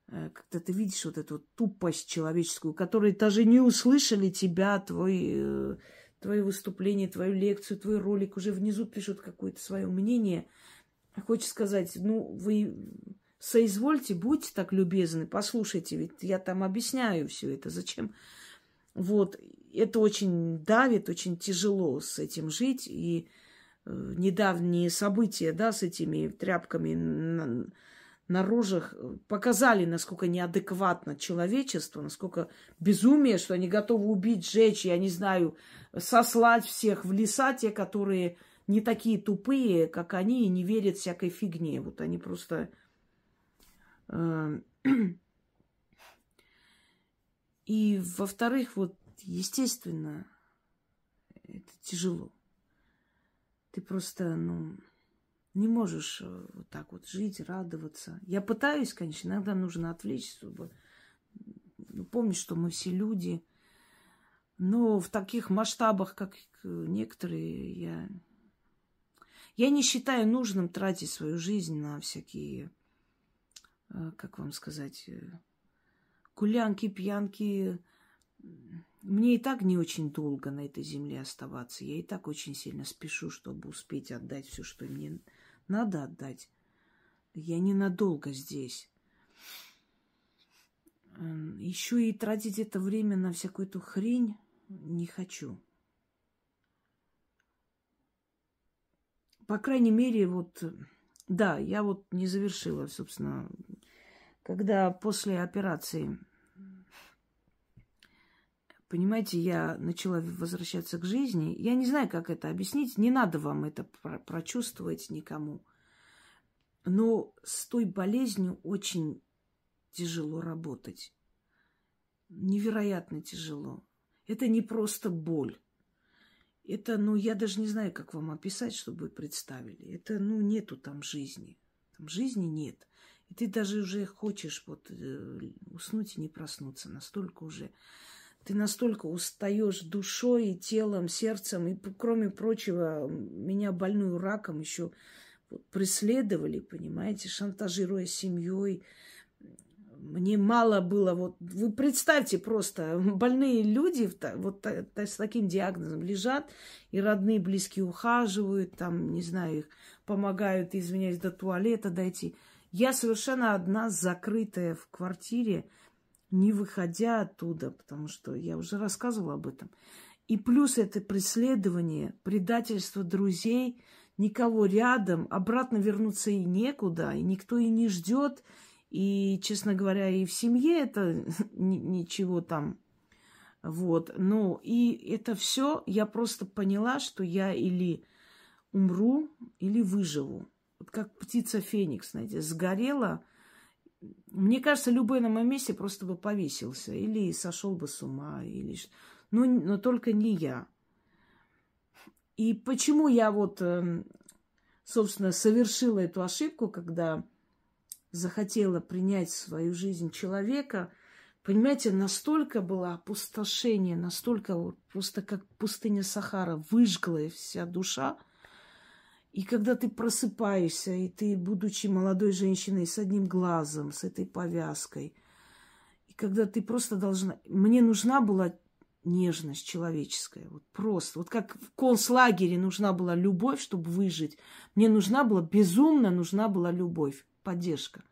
Э, когда ты видишь вот эту тупость человеческую, которые даже не услышали тебя, твой, э, твое выступление, твою лекцию, твой ролик, уже внизу пишут какое-то свое мнение. Хочешь сказать, ну, вы соизвольте, будьте так любезны, послушайте, ведь я там объясняю все это. Зачем? Вот это очень давит, очень тяжело с этим жить. И э, недавние события, да, с этими тряпками на, на рожах показали, насколько неадекватно человечество, насколько безумие, что они готовы убить, сжечь, я не знаю, сослать всех в леса, те, которые не такие тупые, как они, и не верят всякой фигне. Вот они просто... Э, и, во-вторых, вот естественно, это тяжело. Ты просто, ну, не можешь э, вот так вот жить, радоваться. Я пытаюсь, конечно, иногда нужно отвлечься, чтобы ну, помнить, что мы все люди, Но в таких масштабах, как некоторые, я, я не считаю нужным тратить свою жизнь на всякие, э, как вам сказать, э, гулянки, пьянки. Мне и так не очень долго на этой земле оставаться. Я и так очень сильно спешу, чтобы успеть отдать все, что мне надо отдать. Я ненадолго здесь. Еще и тратить это время на всякую эту хрень не хочу. По крайней мере, вот, да, я вот не завершила, собственно, когда после операции, понимаете, я начала возвращаться к жизни. Я не знаю, как это объяснить, не надо вам это прочувствовать никому. Но с той болезнью очень тяжело работать. Невероятно тяжело. Это не просто боль. Это, ну, я даже не знаю, как вам описать, чтобы вы представили. Это, ну, нету там жизни. Там жизни нет. И ты даже уже хочешь вот э, уснуть и не проснуться. Настолько уже... Ты настолько устаешь душой, и телом, сердцем. И, кроме прочего, меня больную раком еще преследовали, понимаете, шантажируя семьей, мне мало было, вот вы представьте просто, больные люди вот с таким диагнозом лежат, и родные, близкие ухаживают, там, не знаю, их помогают, извиняюсь, до туалета дойти. Я совершенно одна, закрытая в квартире, не выходя оттуда, потому что я уже рассказывала об этом. И плюс это преследование, предательство друзей, никого рядом, обратно вернуться и некуда, и никто и не ждет, и, честно говоря, и в семье это ничего там. Вот. Ну, и это все я просто поняла, что я или умру, или выживу. Вот как птица Феникс, знаете, сгорела. Мне кажется, любой на моем месте просто бы повесился. Или сошел бы с ума, или... Ну, но только не я. И почему я вот, эм, собственно, совершила эту ошибку, когда захотела принять в свою жизнь человека, понимаете, настолько было опустошение, настолько вот просто как пустыня Сахара, выжгла вся душа. И когда ты просыпаешься, и ты, будучи молодой женщиной с одним глазом, с этой повязкой, и когда ты просто должна... Мне нужна была нежность человеческая. Вот просто. Вот как в концлагере нужна была любовь, чтобы выжить. Мне нужна была, безумно нужна была любовь поддержка.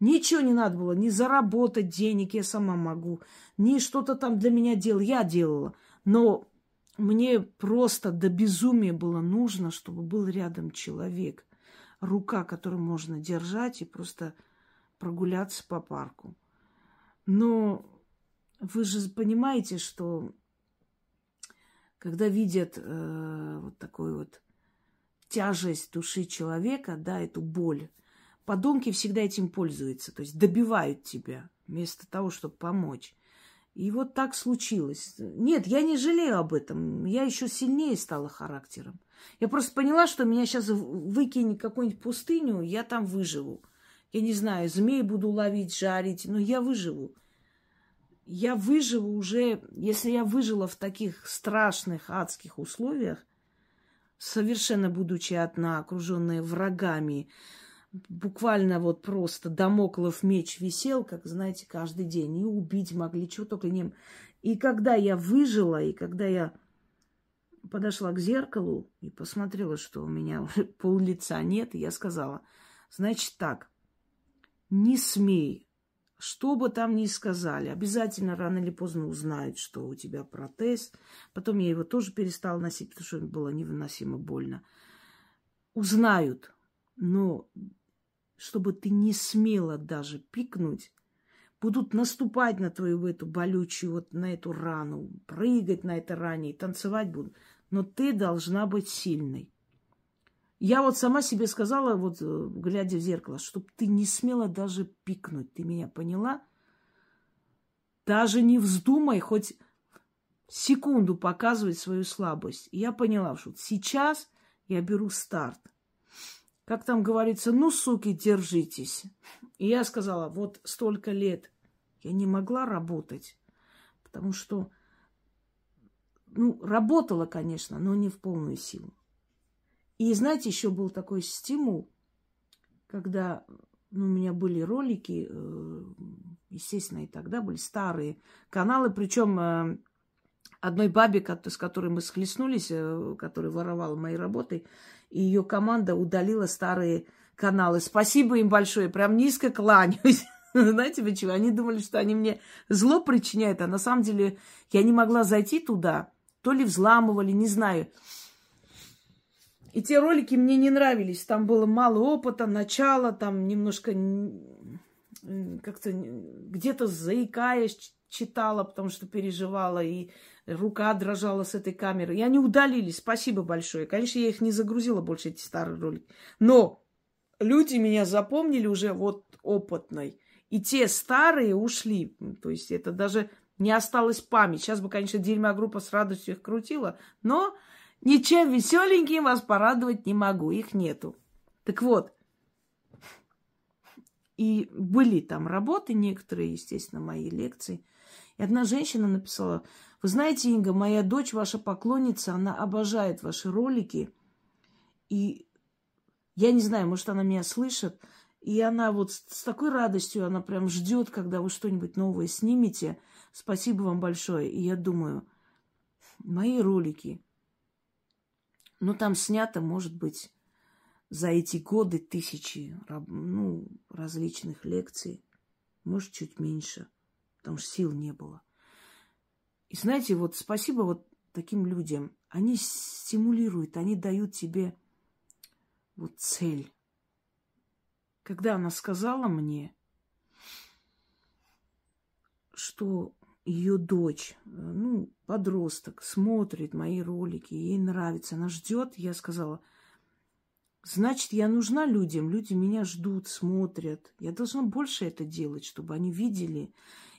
Ничего не надо было, ни заработать денег, я сама могу, ни что-то там для меня делал, я делала. Но мне просто до безумия было нужно, чтобы был рядом человек, рука, которую можно держать и просто прогуляться по парку. Но вы же понимаете, что когда видят э, вот такую вот тяжесть души человека, да, эту боль, Подонки всегда этим пользуются, то есть добивают тебя вместо того, чтобы помочь. И вот так случилось. Нет, я не жалею об этом. Я еще сильнее стала характером. Я просто поняла, что меня сейчас выкинь какую-нибудь пустыню, я там выживу. Я не знаю, змей буду ловить, жарить, но я выживу. Я выживу уже, если я выжила в таких страшных адских условиях, совершенно будучи одна, окруженная врагами, буквально вот просто домоклов меч висел, как, знаете, каждый день. И убить могли, чего только не... И когда я выжила, и когда я подошла к зеркалу и посмотрела, что у меня пол лица нет, я сказала, значит так, не смей, что бы там ни сказали, обязательно рано или поздно узнают, что у тебя протез. Потом я его тоже перестала носить, потому что было невыносимо больно. Узнают, но чтобы ты не смела даже пикнуть, будут наступать на твою эту болючую, вот на эту рану, прыгать на этой ране и танцевать будут. Но ты должна быть сильной. Я вот сама себе сказала, вот э, глядя в зеркало, чтобы ты не смела даже пикнуть. Ты меня поняла? Даже не вздумай хоть секунду показывать свою слабость. И я поняла, что сейчас я беру старт как там говорится, ну, суки, держитесь. И я сказала, вот столько лет я не могла работать, потому что ну, работала, конечно, но не в полную силу. И знаете, еще был такой стимул, когда ну, у меня были ролики, э, естественно, и тогда были старые каналы, причем э, одной бабе, с которой мы схлестнулись, э, которая воровала мои работы, и ее команда удалила старые каналы. Спасибо им большое, прям низко кланяюсь. Знаете почему? Они думали, что они мне зло причиняют, а на самом деле я не могла зайти туда. То ли взламывали, не знаю. И те ролики мне не нравились. Там было мало опыта, начала, там немножко как-то где-то заикаясь читала, потому что переживала, и рука дрожала с этой камеры. И они удалились. Спасибо большое. Конечно, я их не загрузила больше, эти старые ролики. Но люди меня запомнили уже вот опытной. И те старые ушли. То есть это даже не осталась память. Сейчас бы, конечно, дерьма группа с радостью их крутила, но ничем веселеньким вас порадовать не могу, их нету. Так вот, и были там работы некоторые, естественно, мои лекции. И одна женщина написала, вы знаете, Инга, моя дочь ваша поклонница, она обожает ваши ролики. И я не знаю, может, она меня слышит. И она вот с такой радостью, она прям ждет, когда вы что-нибудь новое снимете. Спасибо вам большое. И я думаю, мои ролики, ну, там снято, может быть, за эти годы тысячи ну, различных лекций, может, чуть меньше, потому что сил не было. И знаете, вот спасибо вот таким людям. Они стимулируют, они дают тебе вот цель. Когда она сказала мне, что ее дочь, ну, подросток, смотрит мои ролики, ей нравится, она ждет, я сказала, значит, я нужна людям, люди меня ждут, смотрят. Я должна больше это делать, чтобы они видели.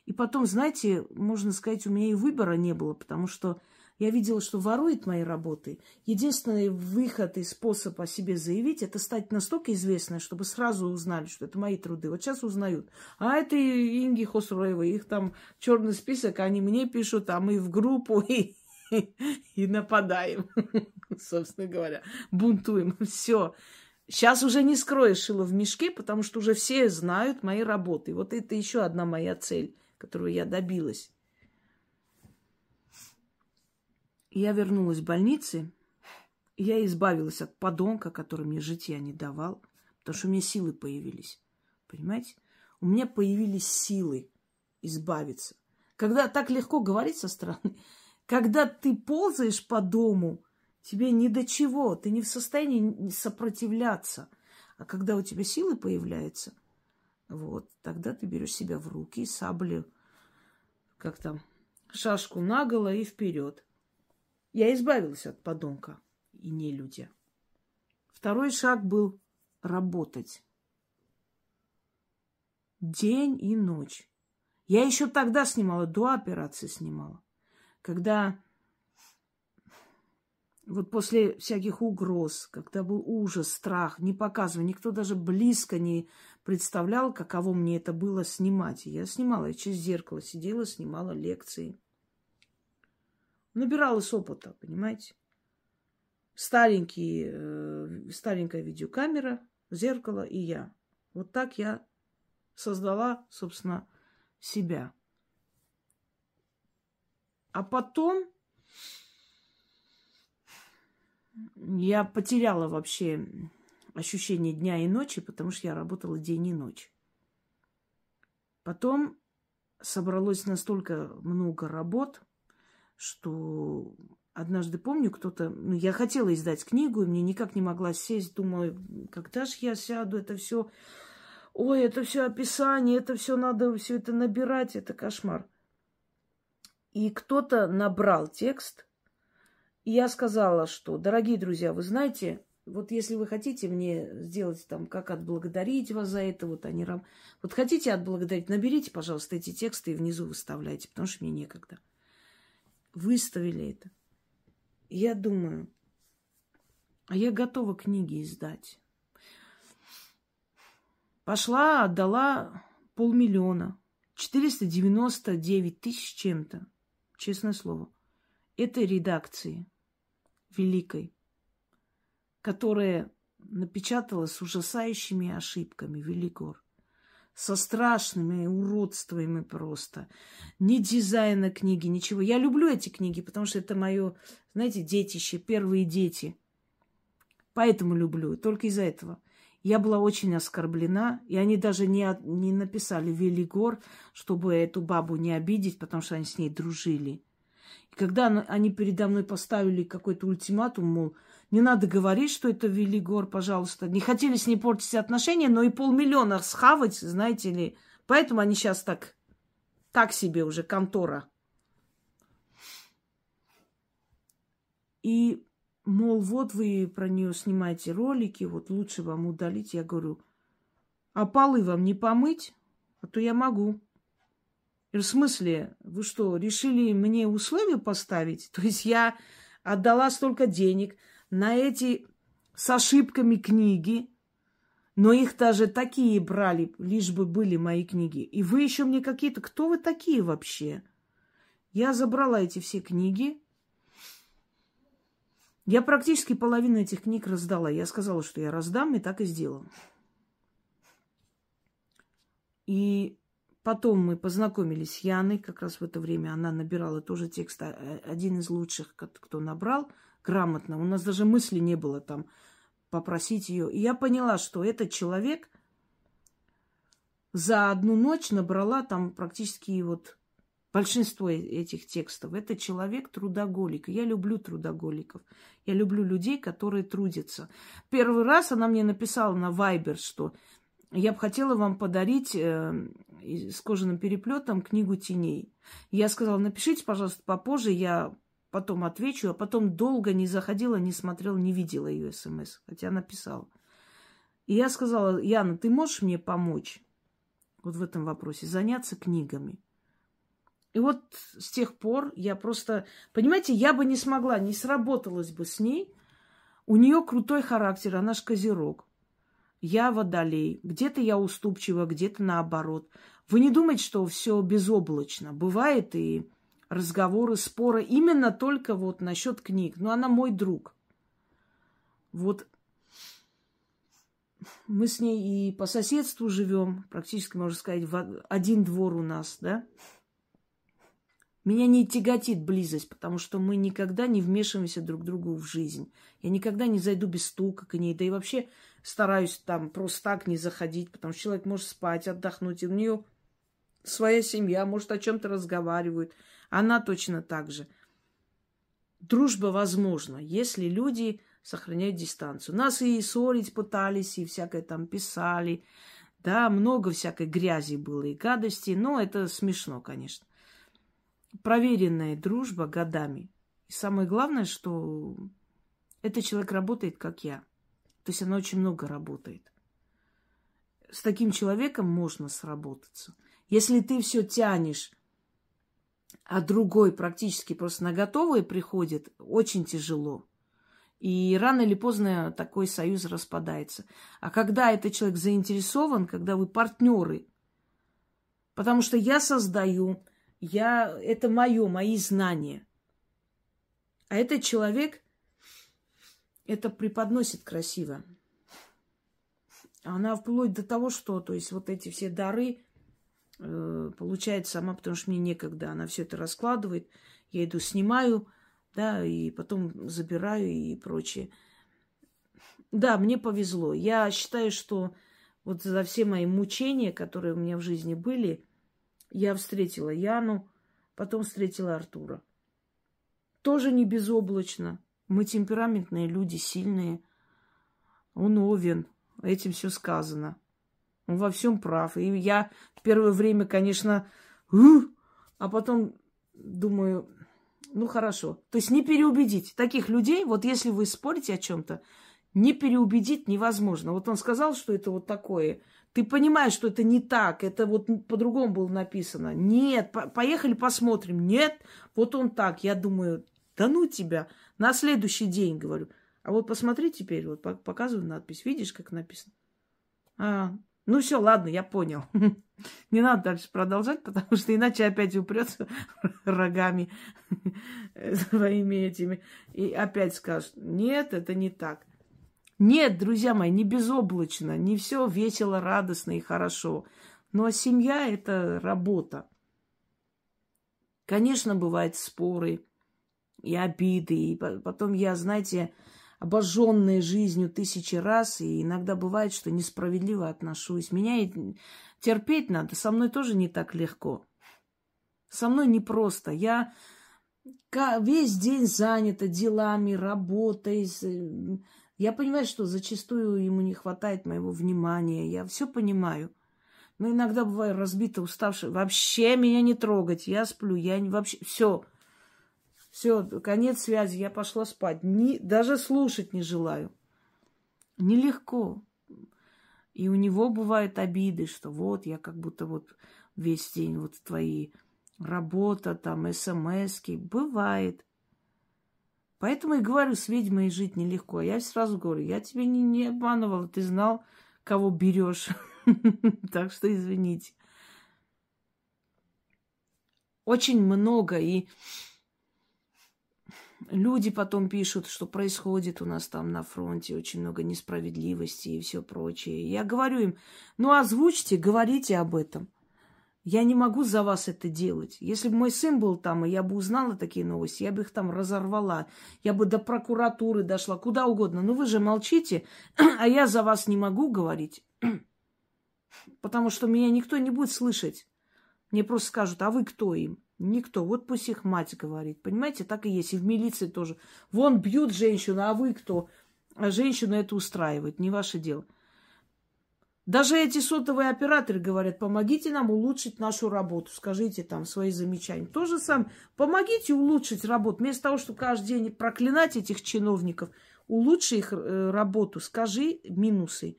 И потом, знаете, можно сказать, у меня и выбора не было, потому что я видела, что ворует мои работы. Единственный выход и способ о себе заявить, это стать настолько известной, чтобы сразу узнали, что это мои труды. Вот сейчас узнают. А это Инги Хосроевой, их там черный список, они мне пишут, а мы в группу и, и нападаем, собственно говоря, бунтуем. Все. Сейчас уже не скроешь шило в мешке, потому что уже все знают мои работы. Вот это еще одна моя цель, которую я добилась. Я вернулась в больнице, я избавилась от подонка, который мне житья не давал, потому что у меня силы появились. Понимаете? У меня появились силы избавиться. Когда так легко говорить со стороны, когда ты ползаешь по дому, тебе ни до чего, ты не в состоянии сопротивляться. А когда у тебя силы появляются, вот, тогда ты берешь себя в руки, саблю, как там, шашку наголо и вперед. Я избавилась от подонка и нелюдя. Второй шаг был работать. День и ночь. Я еще тогда снимала, до операции снимала. Когда вот после всяких угроз, когда был ужас, страх, не показывая, никто даже близко не представлял, каково мне это было снимать. я снимала, я через зеркало сидела, снимала лекции. Набиралась опыта, понимаете? Старенький, э, старенькая видеокамера, зеркало и я. Вот так я создала, собственно, себя. А потом я потеряла вообще ощущение дня и ночи, потому что я работала день и ночь. Потом собралось настолько много работ, что однажды помню, кто-то... Ну, я хотела издать книгу, и мне никак не могла сесть. Думаю, когда же я сяду, это все... Ой, это все описание, это все надо все это набирать, это кошмар. И кто-то набрал текст, и я сказала, что, дорогие друзья, вы знаете, вот если вы хотите мне сделать там, как отблагодарить вас за это, вот они рам... Вот хотите отблагодарить, наберите, пожалуйста, эти тексты и внизу выставляйте, потому что мне некогда выставили это. я думаю, а я готова книги издать. Пошла, отдала полмиллиона. 499 тысяч чем-то. Честное слово. этой редакции великой, которая напечатала с ужасающими ошибками Велигор со страшными уродствами просто. Ни дизайна книги, ничего. Я люблю эти книги, потому что это мое, знаете, детище, первые дети. Поэтому люблю, только из-за этого. Я была очень оскорблена, и они даже не, не написали Велигор, чтобы эту бабу не обидеть, потому что они с ней дружили. И когда они передо мной поставили какой-то ультиматум, мол, не надо говорить, что это Велигор, пожалуйста. Не хотели с ней портить отношения, но и полмиллиона схавать, знаете ли. Поэтому они сейчас так, так себе уже, контора. И, мол, вот вы про нее снимаете ролики, вот лучше вам удалить. Я говорю, а полы вам не помыть? А то я могу. в смысле, вы что, решили мне условия поставить? То есть я отдала столько денег – на эти с ошибками книги, но их даже такие брали, лишь бы были мои книги. И вы еще мне какие-то... Кто вы такие вообще? Я забрала эти все книги. Я практически половину этих книг раздала. Я сказала, что я раздам, и так и сделала. И потом мы познакомились с Яной. Как раз в это время она набирала тоже текст. А, один из лучших, кто набрал – грамотно. У нас даже мысли не было там попросить ее. И я поняла, что этот человек за одну ночь набрала там практически вот большинство э, этих текстов. Это человек трудоголик. Я люблю трудоголиков. Я люблю людей, которые трудятся. Первый раз она мне написала на Вайбер, что я бы хотела вам подарить э, с кожаным переплетом книгу теней. Я сказала, напишите, пожалуйста, попозже, я потом отвечу, а потом долго не заходила, не смотрела, не видела ее смс, хотя написала. И я сказала, Яна, ты можешь мне помочь вот в этом вопросе, заняться книгами? И вот с тех пор я просто, понимаете, я бы не смогла, не сработалась бы с ней. У нее крутой характер, она ж козерог. Я водолей. Где-то я уступчива, где-то наоборот. Вы не думаете, что все безоблачно. Бывает и разговоры, споры именно только вот насчет книг. Но она мой друг. Вот мы с ней и по соседству живем, практически, можно сказать, в один двор у нас, да. Меня не тяготит близость, потому что мы никогда не вмешиваемся друг другу в жизнь. Я никогда не зайду без стука к ней, да и вообще стараюсь там просто так не заходить, потому что человек может спать, отдохнуть, и у нее своя семья, может, о чем-то разговаривают. Она точно так же. Дружба возможна, если люди сохраняют дистанцию. Нас и ссорить пытались, и всякое там писали. Да, много всякой грязи было и гадости, но это смешно, конечно. Проверенная дружба годами. И самое главное, что этот человек работает, как я. То есть она очень много работает. С таким человеком можно сработаться. Если ты все тянешь а другой практически просто на готовые приходит, очень тяжело. И рано или поздно такой союз распадается. А когда этот человек заинтересован, когда вы партнеры, потому что я создаю, я, это мое, мои знания. А этот человек это преподносит красиво. Она вплоть до того, что, то есть вот эти все дары, э, получает сама, потому что мне некогда. Она все это раскладывает. Я иду, снимаю, да, и потом забираю и прочее. Да, мне повезло. Я считаю, что вот за все мои мучения, которые у меня в жизни были, я встретила Яну, потом встретила Артура. Тоже не безоблачно. Мы темпераментные люди, сильные. Он овен. Этим все сказано. Он во всем прав. И я в первое время, конечно, а потом думаю, ну хорошо. То есть не переубедить. Таких людей, вот если вы спорите о чем-то, не переубедить невозможно. Вот он сказал, что это вот такое. Ты понимаешь, что это не так, это вот по-другому было написано. Нет, по поехали посмотрим. Нет, вот он так. Я думаю, да ну тебя. На следующий день говорю. А вот посмотри теперь, вот показываю надпись. Видишь, как написано? А, Ну все, ладно, я понял. Не надо дальше продолжать, потому что иначе опять упрется рогами своими этими и опять скажет, нет, это не так. Нет, друзья мои, не безоблачно, не все весело, радостно и хорошо. Но семья – это работа. Конечно, бывают споры и обиды. И потом я, знаете, обожженная жизнью тысячи раз, и иногда бывает, что несправедливо отношусь. Меня терпеть надо, со мной тоже не так легко. Со мной непросто. Я весь день занята делами, работой. Я понимаю, что зачастую ему не хватает моего внимания. Я все понимаю. Но иногда бываю разбита, уставшая. Вообще меня не трогать. Я сплю. Я не вообще... Все. Все, конец связи. Я пошла спать. Не, даже слушать не желаю. Нелегко. И у него бывают обиды, что вот я как будто вот весь день вот твои работа, там, смски. Бывает. Поэтому и говорю, с ведьмой жить нелегко. Я сразу говорю, я тебя не, не обманывала, ты знал, кого берешь. Так что извините. Очень много. И люди потом пишут, что происходит у нас там на фронте, очень много несправедливости и все прочее. Я говорю им, ну озвучьте, говорите об этом. Я не могу за вас это делать. Если бы мой сын был там, и я бы узнала такие новости, я бы их там разорвала. Я бы до прокуратуры дошла, куда угодно. Но вы же молчите, а я за вас не могу говорить. Потому что меня никто не будет слышать. Мне просто скажут, а вы кто им? Никто. Вот пусть их мать говорит. Понимаете, так и есть. И в милиции тоже. Вон бьют женщину, а вы кто? А женщину это устраивает. Не ваше дело. Даже эти сотовые операторы говорят, помогите нам улучшить нашу работу, скажите там свои замечания. То же самое, помогите улучшить работу. Вместо того, чтобы каждый день проклинать этих чиновников, улучши их э, работу, скажи минусы.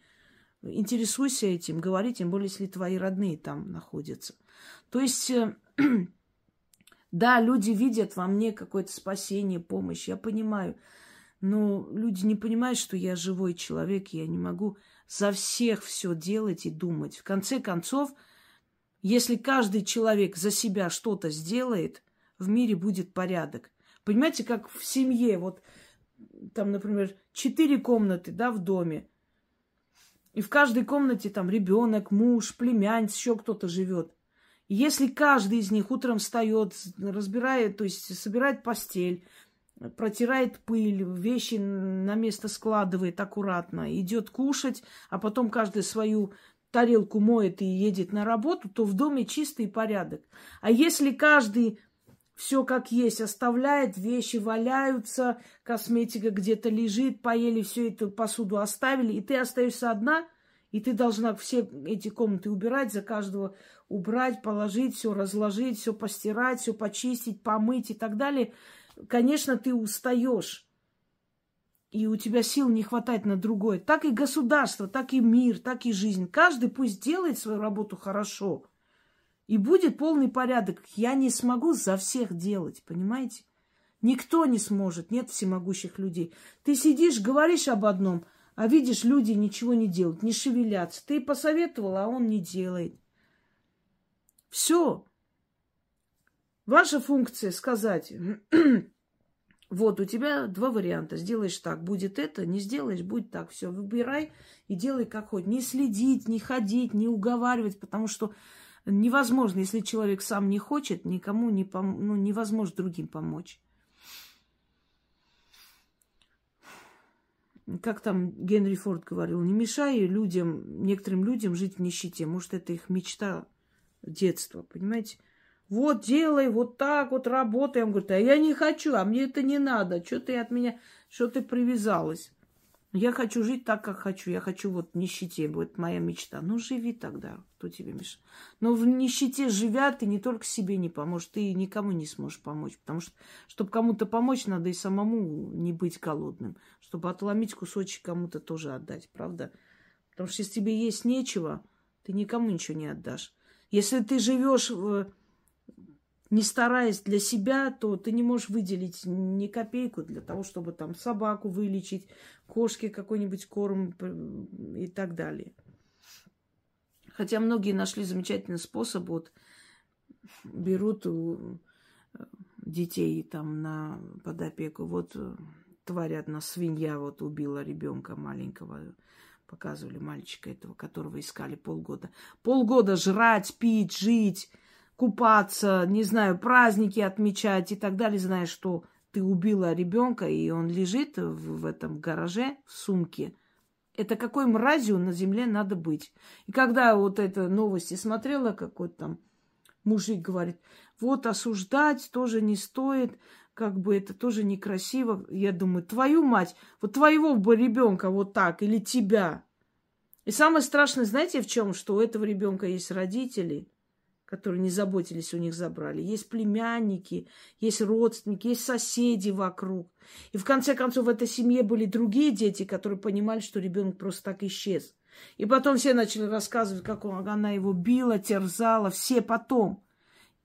Интересуйся этим, говори, тем более, если твои родные там находятся. То есть, э, да, люди видят во мне какое-то спасение, помощь, я понимаю. Но люди не понимают, что я живой человек, я не могу за всех все делать и думать. В конце концов, если каждый человек за себя что-то сделает, в мире будет порядок. Понимаете, как в семье, вот там, например, четыре комнаты, да, в доме, и в каждой комнате там ребенок, муж, племянница, еще кто-то живет. Если каждый из них утром встает, разбирает, то есть собирает постель, протирает пыль, вещи на место складывает аккуратно, идет кушать, а потом каждый свою тарелку моет и едет на работу, то в доме чистый порядок. А если каждый все как есть оставляет, вещи валяются, косметика где-то лежит, поели всю эту посуду оставили, и ты остаешься одна, и ты должна все эти комнаты убирать, за каждого убрать, положить, все разложить, все постирать, все почистить, помыть и так далее. Конечно, ты устаешь, и у тебя сил не хватает на другое. Так и государство, так и мир, так и жизнь. Каждый пусть делает свою работу хорошо – и будет полный порядок. Я не смогу за всех делать, понимаете? Никто не сможет, нет всемогущих людей. Ты сидишь, говоришь об одном, а видишь, люди ничего не делают, не шевелятся. Ты посоветовал, а он не делает. Все. Ваша функция сказать, вот у тебя два варианта. Сделаешь так, будет это, не сделаешь, будет так. Все, выбирай и делай как хоть. Не следить, не ходить, не уговаривать, потому что Невозможно, если человек сам не хочет, никому не пом... ну, невозможно другим помочь. Как там Генри Форд говорил, не мешай людям, некоторым людям жить в нищете. Может, это их мечта детства, понимаете? Вот делай, вот так вот работай. Он говорит, а я не хочу, а мне это не надо. Что ты от меня, что ты привязалась? Я хочу жить так, как хочу. Я хочу вот в нищете. Вот моя мечта. Ну, живи тогда. Кто тебе мешает? Но в нищете живя, ты не только себе не поможешь, ты никому не сможешь помочь. Потому что, чтобы кому-то помочь, надо и самому не быть голодным. Чтобы отломить кусочек кому-то тоже отдать. Правда? Потому что если тебе есть нечего, ты никому ничего не отдашь. Если ты живешь в не стараясь для себя, то ты не можешь выделить ни копейку для того, чтобы там собаку вылечить, кошке какой-нибудь корм и так далее. Хотя многие нашли замечательный способ, вот берут у детей там на под опеку. Вот э, тварь одна, свинья вот убила ребенка маленького. Показывали мальчика этого, которого искали полгода. Полгода жрать, пить, жить, купаться, не знаю, праздники отмечать и так далее, зная, что ты убила ребенка, и он лежит в, в этом гараже, в сумке. Это какой мразью на земле надо быть. И когда вот это новости смотрела, какой-то там мужик говорит, вот осуждать тоже не стоит, как бы это тоже некрасиво. Я думаю, твою мать, вот твоего бы ребенка вот так или тебя. И самое страшное, знаете, в чем? Что у этого ребенка есть родители, которые не заботились, у них забрали. Есть племянники, есть родственники, есть соседи вокруг. И в конце концов в этой семье были другие дети, которые понимали, что ребенок просто так исчез. И потом все начали рассказывать, как он, она его била, терзала, все потом.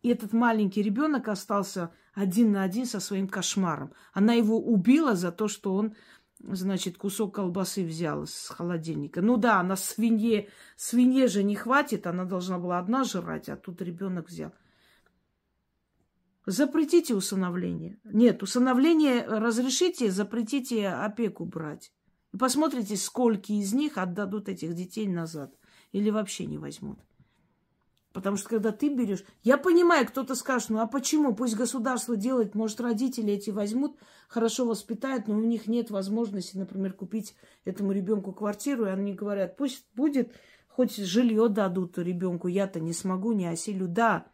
И этот маленький ребенок остался один на один со своим кошмаром. Она его убила за то, что он значит, кусок колбасы взяла с холодильника. Ну да, она свинье, свинье же не хватит, она должна была одна жрать, а тут ребенок взял. Запретите усыновление. Нет, усыновление разрешите, запретите опеку брать. И посмотрите, сколько из них отдадут этих детей назад. Или вообще не возьмут. Потому что когда ты берешь... Я понимаю, кто-то скажет, ну а почему? Пусть государство делает, может, родители эти возьмут, хорошо воспитают, но у них нет возможности, например, купить этому ребенку квартиру, и они говорят, пусть будет, хоть жилье дадут ребенку, я-то не смогу, не осилю. Да,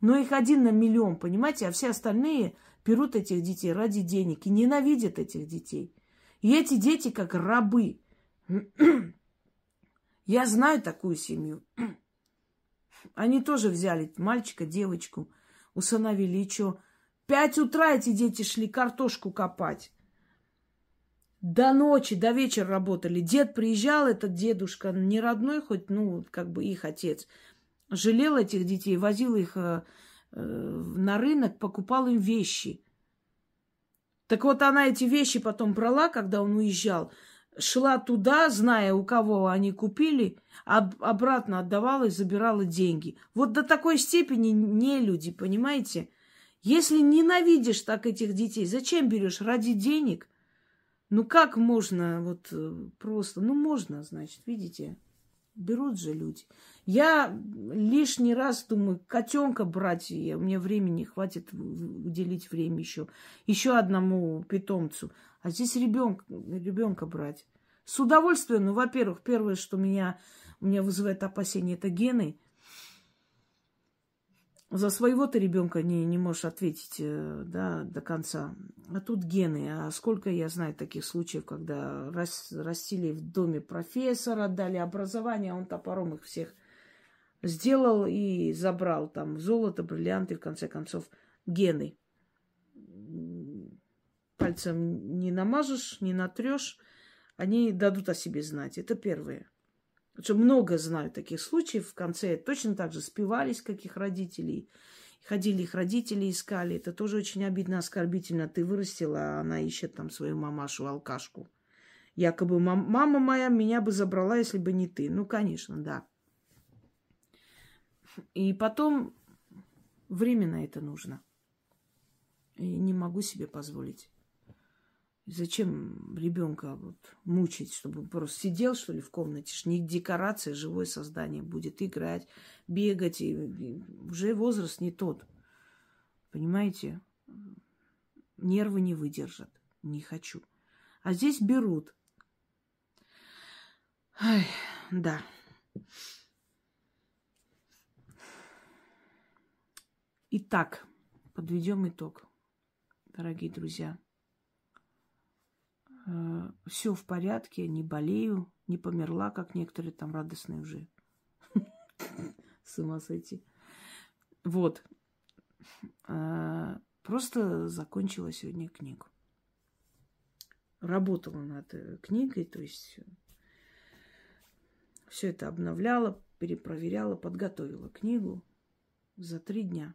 но их один на миллион, понимаете? А все остальные берут этих детей ради денег и ненавидят этих детей. И эти дети как рабы. Я знаю такую семью. Они тоже взяли мальчика, девочку, усыновили. И что? Пять утра эти дети шли картошку копать. До ночи, до вечера работали. Дед приезжал, этот дедушка, не родной хоть, ну, как бы их отец. Жалел этих детей, возил их э, э, на рынок, покупал им вещи. Так вот она эти вещи потом брала, когда он уезжал, шла туда, зная, у кого они купили, а обратно отдавала и забирала деньги. Вот до такой степени не люди, понимаете? Если ненавидишь так этих детей, зачем берешь? Ради денег? Ну как можно вот э, просто? Ну можно, значит, видите? Берут же люди. Я лишний раз думаю, котенка брать, у меня времени хватит уделить время еще. Еще одному питомцу. А здесь ребенка, ребенка брать. С удовольствием, ну, во-первых, первое, что меня, меня вызывает опасение, это гены. За своего ты ребенка не, не можешь ответить э, да, до конца. А тут гены. А сколько я знаю таких случаев, когда рас, растили в доме профессора, дали образование, а он топором их всех сделал и забрал там золото, бриллианты, в конце концов, гены пальцем не намажешь, не натрешь, они дадут о себе знать. Это первое. Что много знаю таких случаев. В конце точно так же спивались каких родителей. Ходили их родители, искали. Это тоже очень обидно, оскорбительно. Ты вырастила, а она ищет там свою мамашу, алкашку. Якобы мама моя меня бы забрала, если бы не ты. Ну, конечно, да. И потом временно это нужно. И не могу себе позволить. Зачем ребенка вот мучить, чтобы он просто сидел, что ли, в комнате? Не декорация, живое создание будет играть, бегать. И, и уже возраст не тот. Понимаете? Нервы не выдержат. Не хочу. А здесь берут. Ай, да. Итак, подведем итог, дорогие друзья. Э, все в порядке, не болею, не померла, как некоторые там радостные уже. С ума сойти. Вот. Э, просто закончила сегодня книгу. Работала над э, книгой, то есть все это обновляла, перепроверяла, подготовила книгу за три дня.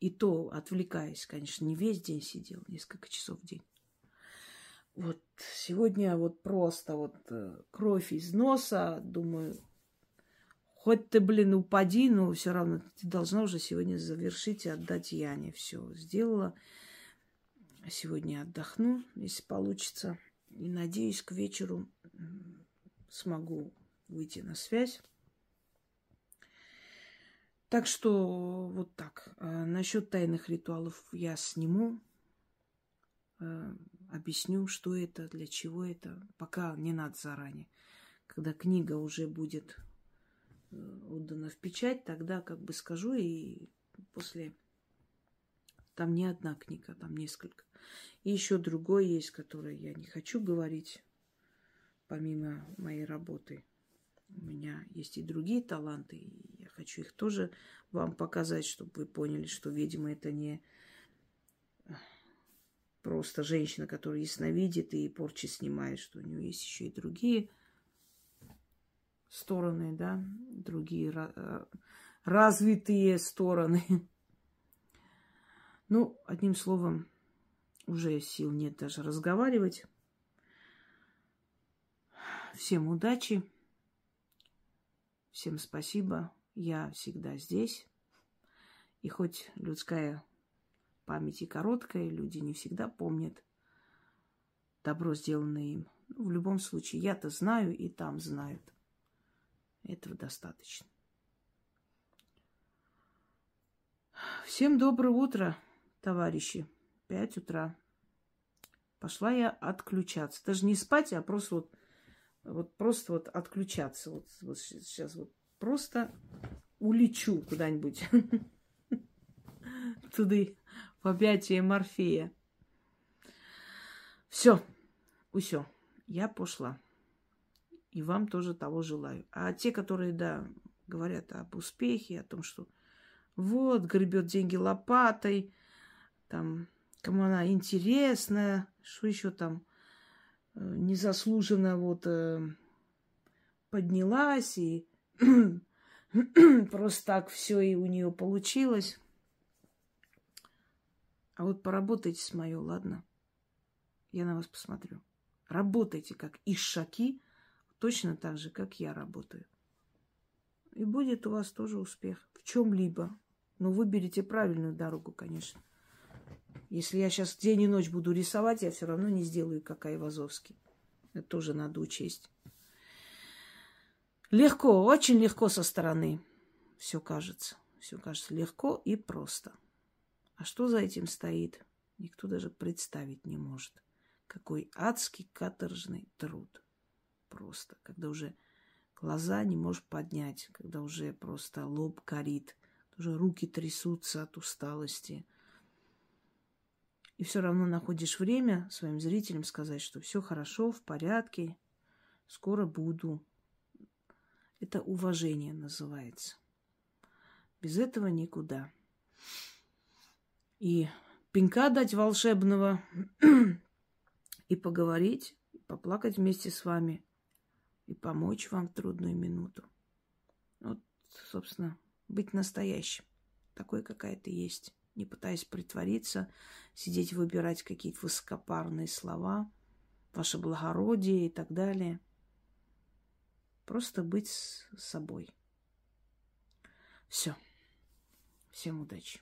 И то отвлекаясь, конечно, не весь день сидел, несколько часов в день. Вот сегодня вот просто вот э, кровь из носа, думаю, хоть ты, блин, упади, но все равно ты должна уже сегодня завершить и отдать Яне. Все сделала. Сегодня отдохну, если получится. И надеюсь, к вечеру смогу выйти на связь. Так что вот так. А насчет тайных ритуалов я сниму, э, объясню, что это, для чего это. Пока не надо заранее. Когда книга уже будет э, отдана в печать, тогда как бы скажу и после... Там не одна книга, там несколько. И еще другой есть, который я не хочу говорить, помимо моей работы. У меня есть и другие таланты, и я хочу их тоже вам показать, чтобы вы поняли, что, видимо, это не просто женщина, которая ясновидит и порчи снимает, что у нее есть еще и другие стороны, да, другие э, развитые стороны. Ну, одним словом, уже сил нет даже разговаривать. Всем удачи. Всем спасибо. Я всегда здесь. И хоть людская память и короткая, люди не всегда помнят добро, сделанное им. Ну, в любом случае, я-то знаю, и там знают. Этого достаточно. Всем доброе утро, товарищи. Пять утра. Пошла я отключаться. Даже не спать, а просто вот, вот просто вот отключаться. Вот, вот сейчас вот просто улечу куда-нибудь туда, в объятия Морфея. Все, усё, я пошла. И вам тоже того желаю. А те, которые, да, говорят об успехе, о том, что вот, гребет деньги лопатой, там, кому она интересная, что еще там незаслуженно вот э, поднялась и просто так все и у нее получилось. А вот поработайте с мое, ладно? Я на вас посмотрю. Работайте как ишаки, точно так же, как я работаю. И будет у вас тоже успех в чем-либо. Но выберите правильную дорогу, конечно. Если я сейчас день и ночь буду рисовать, я все равно не сделаю, как Айвазовский. Это тоже надо учесть. Легко, очень легко со стороны. Все кажется. Все кажется легко и просто. А что за этим стоит, никто даже представить не может. Какой адский каторжный труд. Просто. Когда уже глаза не можешь поднять, когда уже просто лоб горит, уже руки трясутся от усталости – и все равно находишь время своим зрителям сказать, что все хорошо, в порядке, скоро буду. Это уважение называется. Без этого никуда. И пинка дать волшебного, и поговорить, поплакать вместе с вами, и помочь вам в трудную минуту. Вот, собственно, быть настоящим. Такой, какая ты есть не пытаясь притвориться, сидеть выбирать какие-то высокопарные слова, ваше благородие и так далее. Просто быть с собой. Все. Всем удачи.